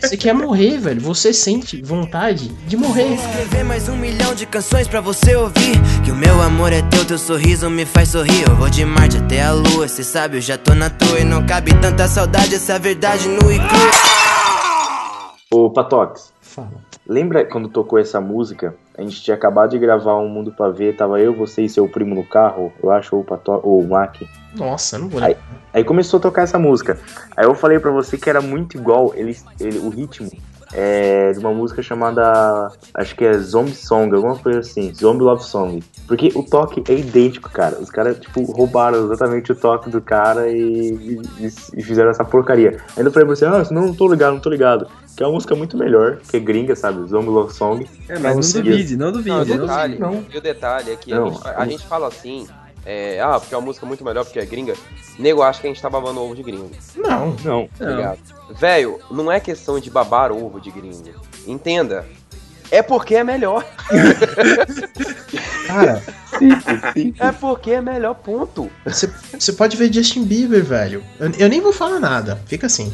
Você quer morrer, velho. Você sente vontade de morrer. Escrever mais um milhão de canções pra você ouvir. Que o meu amor é teu, teu sorriso me faz sorrir. Eu vou de Marte até a lua, cê sabe, eu já tô na toa. E não cabe tanta saudade, essa verdade no e. Ô, Patox, Fala. lembra quando tocou essa música? A gente tinha acabado de gravar Um Mundo Pra Ver, tava eu, você e seu primo no carro, eu acho, ou o, Pato... ou o Mac. Nossa, não vou Aí- Aí começou a tocar essa música. Aí eu falei pra você que era muito igual ele, ele- o ritmo é, de uma música chamada. Acho que é Zombie Song, alguma coisa assim. Zombie Love Song. Porque o toque é idêntico, cara. Os caras, tipo, roubaram exatamente o toque do cara e, e- e fizeram essa porcaria. Ainda falei pra você, ah, não, não tô ligado, não tô ligado. Que é uma música muito melhor, que é gringa, sabe? Zombie Love Song. É, mas não duvide, não Não, duvide. o não detalhe, não. e o detalhe é que a, Não, gente, fa- a gente fala assim, é, ah, porque é uma música muito melhor, porque é gringa. Nego acha que a gente tá babando ovo de gringo, Não. Não. tá ligado? Velho, não é questão de babar ovo de gringo. Entenda. É porque é melhor. Cara, É porque é melhor, ponto. você você pode ver Justin Bieber, velho. Eu, eu nem vou falar nada. Fica assim.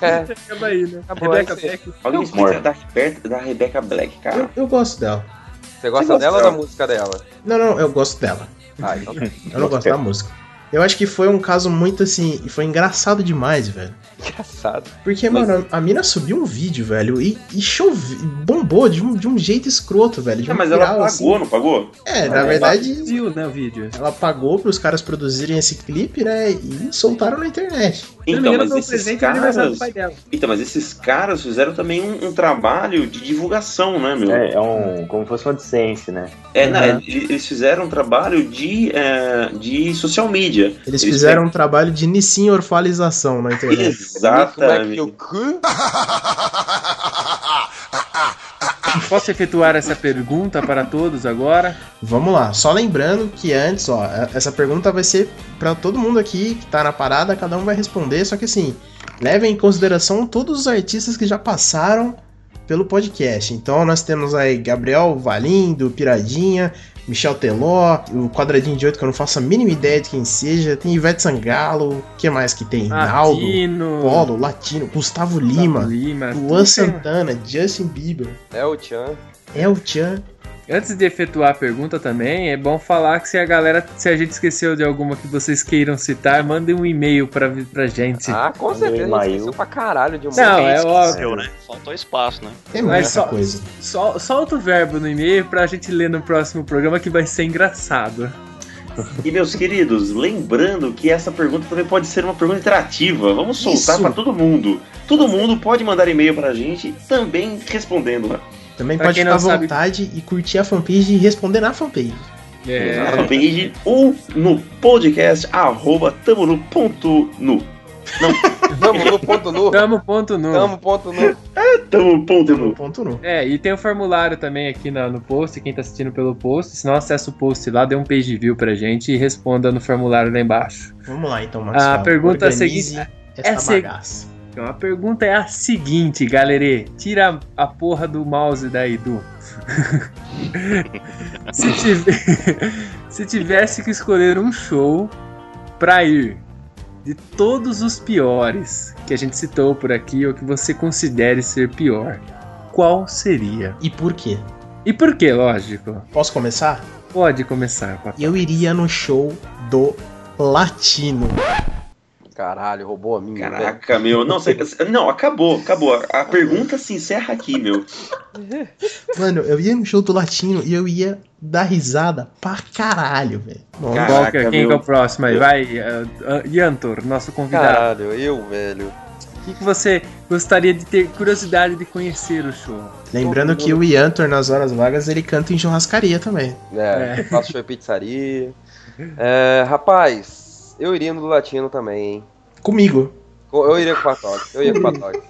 É, Acaba aí, né? Acabou, Rebecca é. Black. Alguém explica da, Rebecca- da Rebecca Black, cara. Eu, eu gosto dela. você gosta gosta dela ou da música dela? Não, não, eu gosto dela. Ah, então tá. Eu não gosto da música. Eu acho que foi um caso muito assim. E foi engraçado demais, velho. Engraçado. Porque, Mas- mano, a mina subiu um vídeo, velho, e, e chove, bombou de um, de um jeito escroto, velho. De Ah, um mas ela viral, pagou, assim. não pagou? É, na Ela verdade, Viu, né, o vídeo. ela pagou pros caras produzirem esse clipe, né? E soltaram na internet. Então, mas esses do caras. pai dela. Então, mas esses caras fizeram também um, um trabalho de divulgação, né, meu? É, é um. como se fosse uma AdSense, né? É, não, Uhum. eles eles fizeram um trabalho de, é, de social media. Eles fizeram um trabalho de Nissin orfalização na internet. Exatamente. Como é que eu- Posso efetuar essa pergunta para todos agora? Vamos lá, só lembrando que antes, ó, essa pergunta vai ser pra todo mundo aqui que tá na parada, cada um vai responder, só que assim, levem em consideração todos os artistas que já passaram pelo podcast. Então nós temos aí Gabriel Valindo, Piradinha, Michel Teló, o Quadradinho de Oito, que eu não faço a mínima ideia de quem seja, tem Ivete Sangalo, o que mais que tem? Naldo, Latino. Polo, Latino, Gustavo Lima, Lima. Luan Santana, Justin Bieber, É o Chan. El Chan. Antes de efetuar a pergunta também, é bom falar que se a galera, se a gente esqueceu de alguma que vocês queiram citar, mandem um e-mail pra, pra gente. Ah, com certeza. A gente esqueceu pra caralho de um Não, é esqueceu, óbvio. né? Faltou espaço, né? Tem Mas muita só- coisa. Sol- solta o verbo no e-mail pra gente ler no próximo programa que vai ser engraçado. E meus queridos, lembrando que essa pergunta também pode ser uma pergunta interativa. Vamos soltar Isso. para todo mundo. Todo mundo pode mandar e-mail pra gente também respondendo lá. Também Pra pode ficar à não sabe- vontade e curtir a fanpage e responder na fanpage. Na É, fanpage ou no podcast arroba tamo no ponto nu. Tamo no ponto nu. tamo ponto nu. Tamo ponto nu. Tamo ponto nu. Ponto no. É, e tem o formulário também aqui na- no post, quem tá assistindo pelo post. Se não acessa o post lá, dê um page view pra gente e responda no formulário lá embaixo. Vamos lá então, Marcelo. A pergunta é seguinte- Essa é bagaça. Então a pergunta é a seguinte, galerê. Tira a porra do mouse daí, Du. se, tive- se tivesse que escolher um show pra ir de todos os piores que a gente citou por aqui ou que você considere ser pior, qual seria? E por quê? E por quê, lógico? Posso começar? Pode começar, papai. Eu iria no show do Latino. Caralho, roubou a minha. velho. Caraca, meu. Não, você- não, acabou, acabou. A pergunta se encerra aqui, meu. Mano, eu ia no show do Latino e eu ia dar risada pra caralho, velho. Caraca, é, quem que é meu. o próximo aí? Vai, uh, uh, Yantor, nosso convidado. Caralho, eu, velho. O que, que você gostaria de ter curiosidade de conhecer o show? Lembrando que o Yantor, nas horas vagas, ele canta em churrascaria também. É, É. faço show em pizzaria. É, rapaz, eu iria no do Latino também, hein? Comigo. Eu iria com o Patoque, eu ia com o Patoque.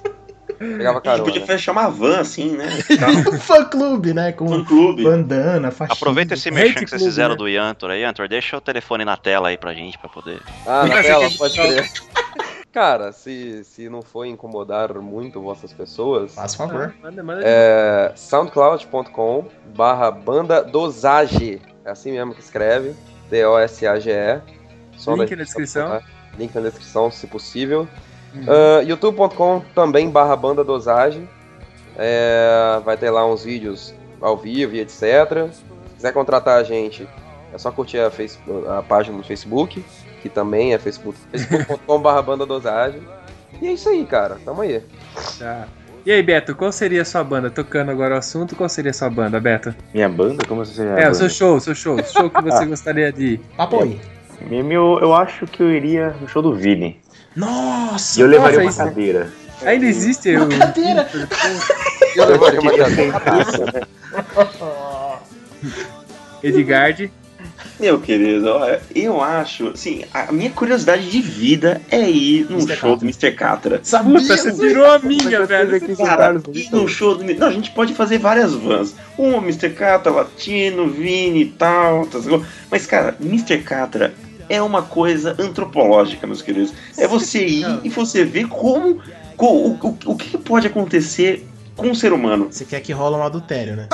Pegava A gente podia carona. fechar uma van assim, né? Fã clube, né? Com Um clube. bandana, faixinha. Aproveita esse mexão que vocês fizeram né? do Yantor aí, Yantor. Deixa o telefone na tela aí pra gente, pra poder. Ah, na tela, pode crer. Cara, se, se não for incomodar muito vossas pessoas, Faz favor. Manda é soundcloud.com barra banda dosage. É assim mesmo que escreve. D-O-S-A-G-E. Link na descrição. tá? Link na descrição, se possível. Ah, youtube.com também barra banda dosagem. É, vai ter lá uns vídeos ao vivo e etc. Se quiser contratar a gente, é só curtir a, face- a página do Facebook, que também é facebook, facebook.com barra banda dosagem. E é isso aí, cara. Tamo aí. Tá. E aí, Beto, qual seria a sua banda? Tocando agora o assunto, qual seria a sua banda, Beto? Minha banda? Como você É, o seu show, o seu show. Show que você gostaria de. Papo aí. Meu, eu acho que eu iria no show do Vini. Nossa! E eu levaria nossa, uma isso- cadeira. Ainda existe o. Cadeira! Eu levaria uma cadeira. Edgard. Meu querido, olha, eu acho, assim, a minha curiosidade de vida é ir num Mr. show do Mr. Catra. Sabia? Puta, você virou a minha, velho. Cara, ir num show do. Não, a gente pode fazer várias vans. Uma, Mr. Catra, Latino, Vini e tal. tá ligado? Mas, cara, Mr. Catra é uma coisa antropológica, meus queridos. É você ir e você ver como. co- o, o, o que pode acontecer com o ser humano. Você quer que rola um adultério, né?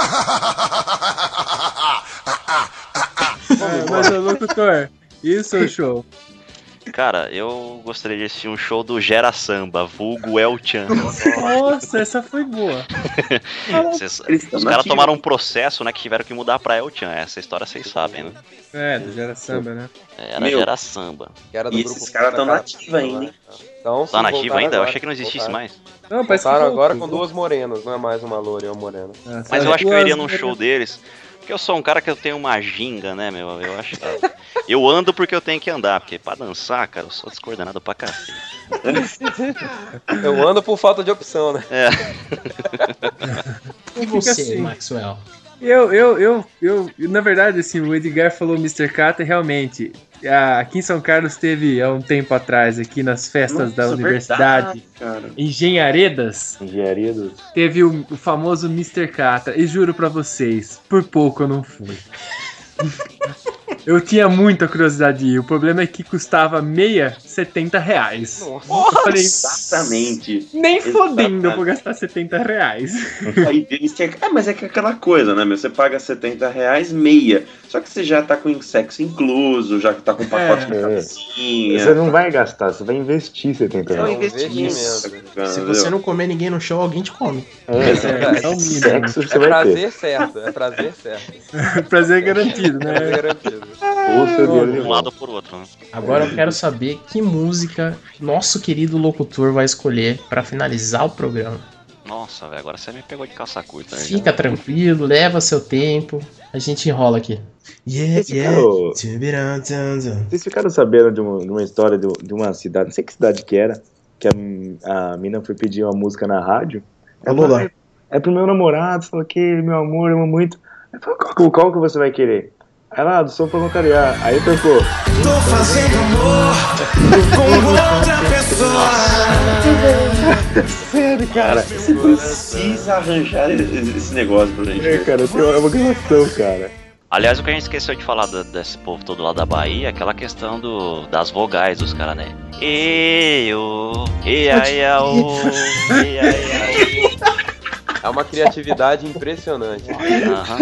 É, mas, locutor, isso é o show. Cara, eu gostaria de assistir um show do Gera Samba, vulgo El Chan. Nossa, essa foi boa. Vocês- estão os caras tomaram um processo, né, que tiveram que mudar pra El Chan. Essa história vocês sabem, né? É, do Gera Samba, né? Era Meu. Gera Samba. Era do E grupo esses caras tão Cara, nativos ainda, hein? Então, Tá voltaram ainda? Eu agora. achei que não existisse Voltaram. mais. Não, parece que agora com duas morenas, não é mais uma loura, é uma morena. Ah, Mas eu acho que eu iria num show deles. Porque eu sou um cara que eu tenho uma ginga, né, meu? Eu acho que. Eu ando porque eu tenho que andar, porque pra dançar, cara, eu sou descoordenado pra cacete. Eu ando por falta de opção, né? É. E você, assim. Maxwell? Eu, eu, eu, eu, na verdade, assim, o Edgar falou Mr. Catra, realmente. A- Aqui em São Carlos teve há um tempo atrás, aqui nas festas da Nossa, universidade, verdade, cara. é Engenharedas, Engenharia dos. teve o, o famoso Mr. Catra. E juro pra vocês, por pouco eu não fui. Eu tinha muita curiosidade de ir. O problema é que custava meia 70 reais. Nossa. Eu falei, Exatamente. nem fodendo eu vou gastar 70 reais. Aí Mr. É, mas é que é aquela coisa, né, meu? Você paga 70 reais meia. Só que você já tá com sexo incluso, já que tá com pacote de É. cabecinha. Você não vai gastar, você vai investir 70 É um reais. investimento. Se você não comer ninguém no show, alguém te come. É, É, é o mínimo. sexo você É vai ter. prazer certo, é prazer certo. Prazer garantido, né? Prazer garantido. Dinheiro de Um lado ou por outro, né? Agora eu quero saber que música nosso querido locutor vai escolher pra finalizar o programa. Nossa, velho, agora você me pegou de calça curta. né? Fica tranquilo, leva seu tempo, a gente enrola aqui. Yeah, yeah. Tchubiran, tchan, tchan. Vocês ficaram sabendo de uma, de uma história de, de uma cidade, não sei que cidade que era, que a, a mina foi pedir uma música na rádio. Ô, Lula. É, é pro meu namorado, falou que meu amor, eu amo muito. Aí falou, qual, que- qual que você vai querer? Aí ela, ah, do som voluntariar. Aí tocou. Tô fazendo amor com outra pessoa. Sério, cara. Você precisa arranjar esse negócio pra gente. É, cara, é uma gravação, cara. Aliás, o que a gente esqueceu de falar do- desse povo todo lá da Bahia é aquela questão do, das vogais dos caras, né? E o, e aí, a, o, e aí, É uma criatividade impressionante. Aham.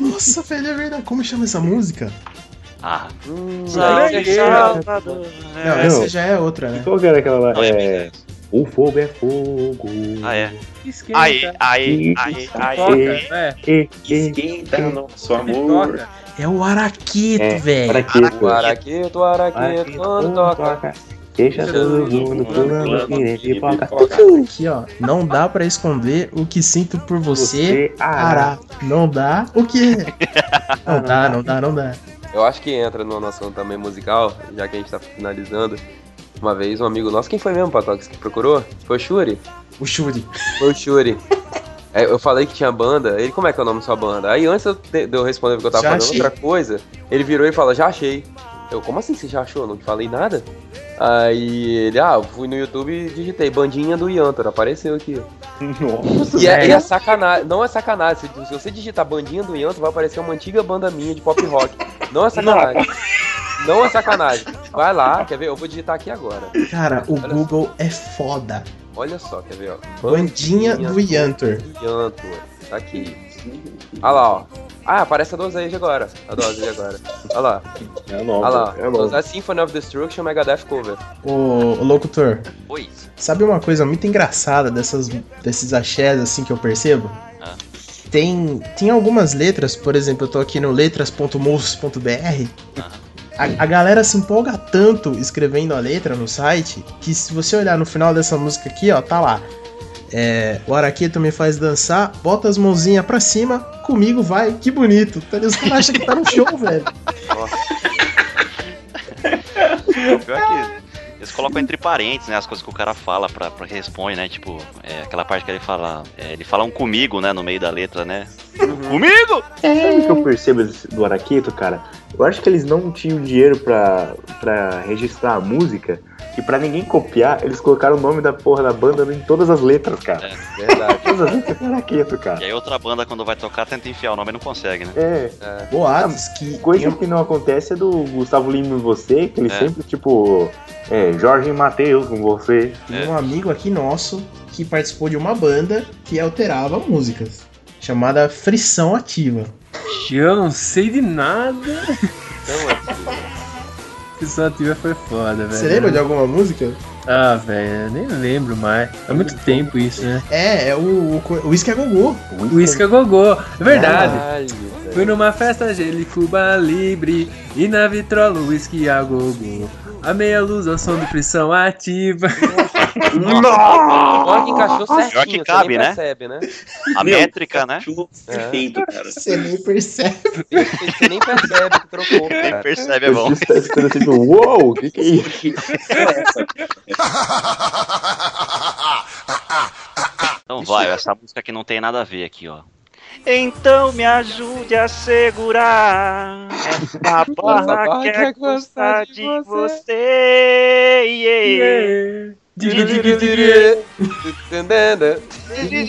Nossa, velho, é verdade. Como chama essa música? Ah, Hum, que-. Não, É. essa já é outra, né? Qual que era aquela lá? Não, É, o fogo é fogo. Ah, é. Esquenta. Aí, aí, aí, aí. Toca, é. Esquenta nosso amor. É o Araqueto, É, velho. Araqueto. O araqueto, o araqueto, quando toca. Deixa todo mundo pulando que pipoca. Aqui, ó. Não dá pra esconder o que sinto por você. Você, ará. Não dá o quê? Não dá, não dá, não dá. Eu acho que entra no nosso também musical, já que a gente tá finalizando. Uma vez um amigo nosso, quem foi mesmo, Patox, que procurou? Foi o Shuri? O Shuri. Foi o Shuri. É, eu falei que tinha banda, ele, como é que é o nome da sua banda? Aí antes de eu responder porque eu tava Já falando achei. outra coisa, ele virou e falou, já achei. Eu, como assim você já achou? Não te falei nada? Aí ele, ah, fui no YouTube e digitei bandinha do Yantor, apareceu aqui. Nossa, E é, e é sacanagem, não é sacanagem. Se, se você digitar bandinha do Yanto, vai aparecer uma antiga banda minha de pop rock. Não é sacanagem. Não é sacanagem. Vai lá, quer ver? Eu vou digitar aqui agora. Cara, o Olha Google é foda. Olha só, quer ver, ó. Bandinha do Yantor. Yantor. Tá aqui. Olha lá, ó. Ah, aparece a dosage agora. A dosage agora. Olha lá. É nova, Olha lá. é. Dosage Symphony of Destruction Megadeth cover. Ô, ô, locutor, Oi. sabe uma coisa muito engraçada dessas, desses axés assim que eu percebo? Ah. Tem, tem algumas letras, por exemplo, eu tô aqui no letras.mus.br. A, a galera se empolga tanto escrevendo a letra no site que se você olhar no final dessa música aqui, ó, tá lá. É, o Araqueto me faz dançar, bota as mãozinhas pra cima, comigo vai, que bonito. Tá? Os caras acham que tá no show, velho. Pior que Eles colocam entre parênteses, né, as coisas que o cara fala pra, pra que responde, né? Tipo, é, aquela parte que ele fala. é, ele fala um comigo, né, no meio da letra, né? Comigo! Sabe o que eu percebo do Araqueto, cara? Eu acho que eles não tinham dinheiro pra, pra registrar a música e pra ninguém copiar, eles colocaram o nome da porra da banda em todas as letras, cara. Verdade. Todas as letras do Araqueto, cara. E aí outra banda, quando vai tocar, tenta enfiar o nome e não consegue, né? É. Boatos que. Coisa que não acontece é do Gustavo Lima e você, que ele É. sempre, tipo, é, Jorge e Matheus com você. Tem um amigo aqui nosso que participou de uma banda que alterava músicas. Chamada Frição Ativa. Eu não sei de nada. Frição ativa foi foda, velho. Você lembra de alguma música? Ah, velho, eu nem lembro mais. Há muito tempo isso, né? É, é o, o, o Whisky a Gogô. O Isca Gogô, é verdade. Caralho, Fui numa festa Gelo Cuba Libre e na vitrola o whisky a gogo. A meia luz ao som de pressão ativa. Olha que encaixou Pior certinho, que você cabe, nem né? percebe, né? A Meu, métrica, né? Perfeito, cara. Você nem percebe. Você nem percebe que trocou, cara. percebe é bom. Você tá escutando assim, uou, o que que é isso? Então vai, essa música aqui não tem nada a ver aqui, ó. Então me ajude a segurar essa barra que é gostar de você. Yeah. Diri diri diri. Diri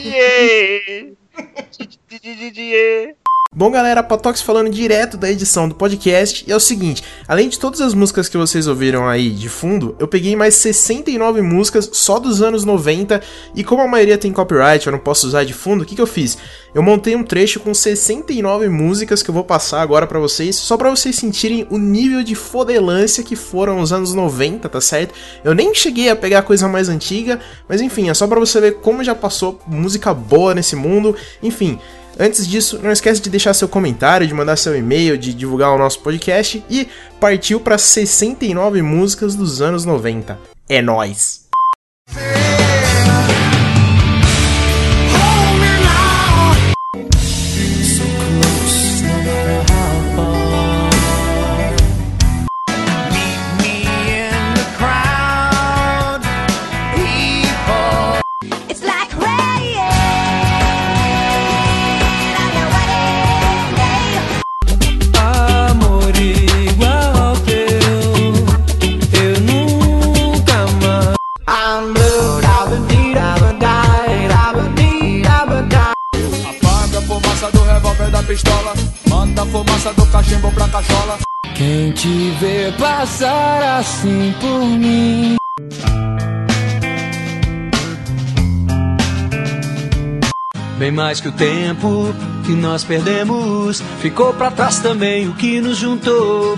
Bom, galera, Patox falando direto da edição do podcast. E é o seguinte: além de todas as músicas que vocês ouviram aí de fundo, eu peguei mais 69 músicas só dos anos 90. E como a maioria tem copyright, eu não posso usar de fundo, o que, que eu fiz? Eu montei um trecho com 69 músicas que eu vou passar agora pra vocês, só pra vocês sentirem o nível de fodelância que foram os anos 90, tá certo? Eu nem cheguei a pegar coisa mais antiga, mas enfim, é só pra você ver como já passou música boa nesse mundo. Enfim. Antes disso, não esquece de deixar seu comentário, de mandar seu e-mail, de divulgar o nosso podcast e partiu para 69 músicas dos anos 90. É nóis! Pistola. Manda a fumaça do cachimbo pra cachola. Quem te vê passar assim por mim. Bem mais que o tempo que nós perdemos, ficou pra trás também o que nos juntou.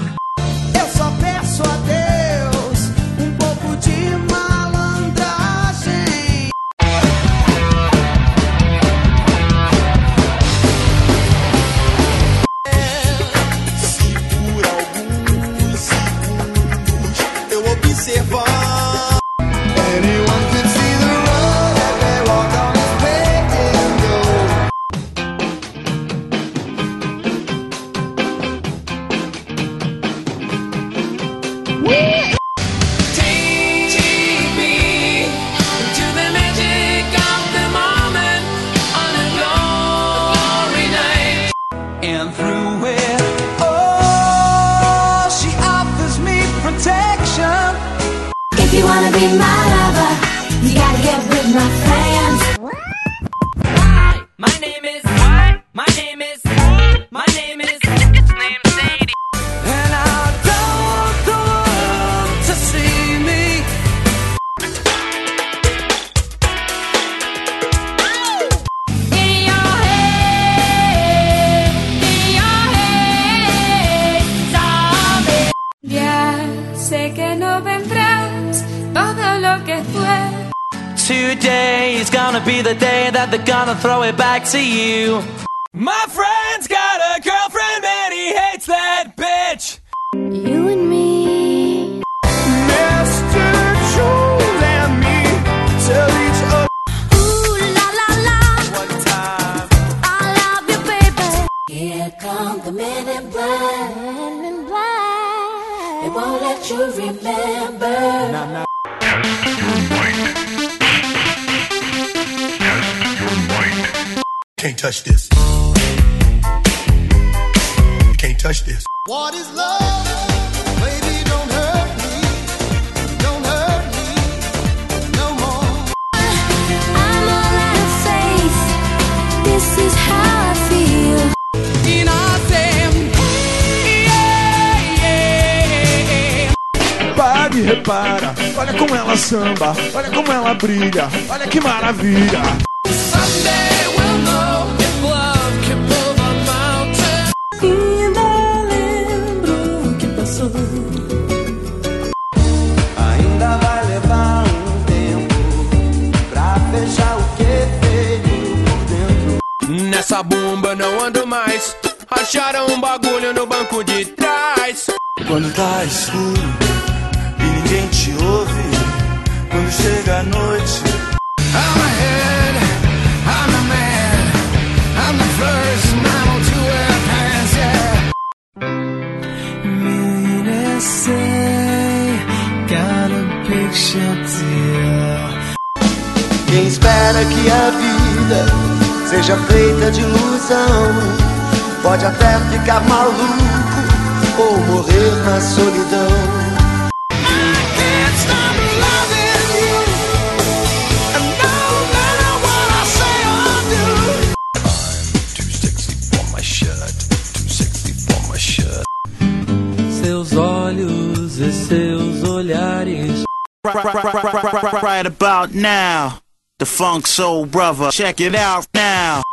Today is gonna be the day that they're gonna throw it back to you. My friend's got a girlfriend and he hates that bitch. You and me. Mr. Jones and me tell each other Ooh la la la, one time. I love you, baby. Here come the men in black. Men in black. They won't let you remember. Can't touch this. Can't touch this. What is love? Baby, don't hurt me. Don't hurt me no more. I'm all out of faith. This is how I feel. E nascemos. Para e repara, olha como ela samba, olha como ela brilha, olha que maravilha. Nessa bomba não ando mais. Acharam um bagulho no banco de trás. Quando tá escuro e ninguém te ouve, quando chega a noite. I'm ahead, I'm a man. I'm the first mammal to wear pants, yeah. Millionaires say, got a picture deal. Quem espera que a vida seja feita de ilusão, pode até ficar maluco ou morrer na solidão. Can't stop loving you, and no matter what I say or do. Too sexy for my shirt. Too sexy for my shirt. Seus olhos e seus olhares. Right about now, the Funk Soul Brother. Check it out now.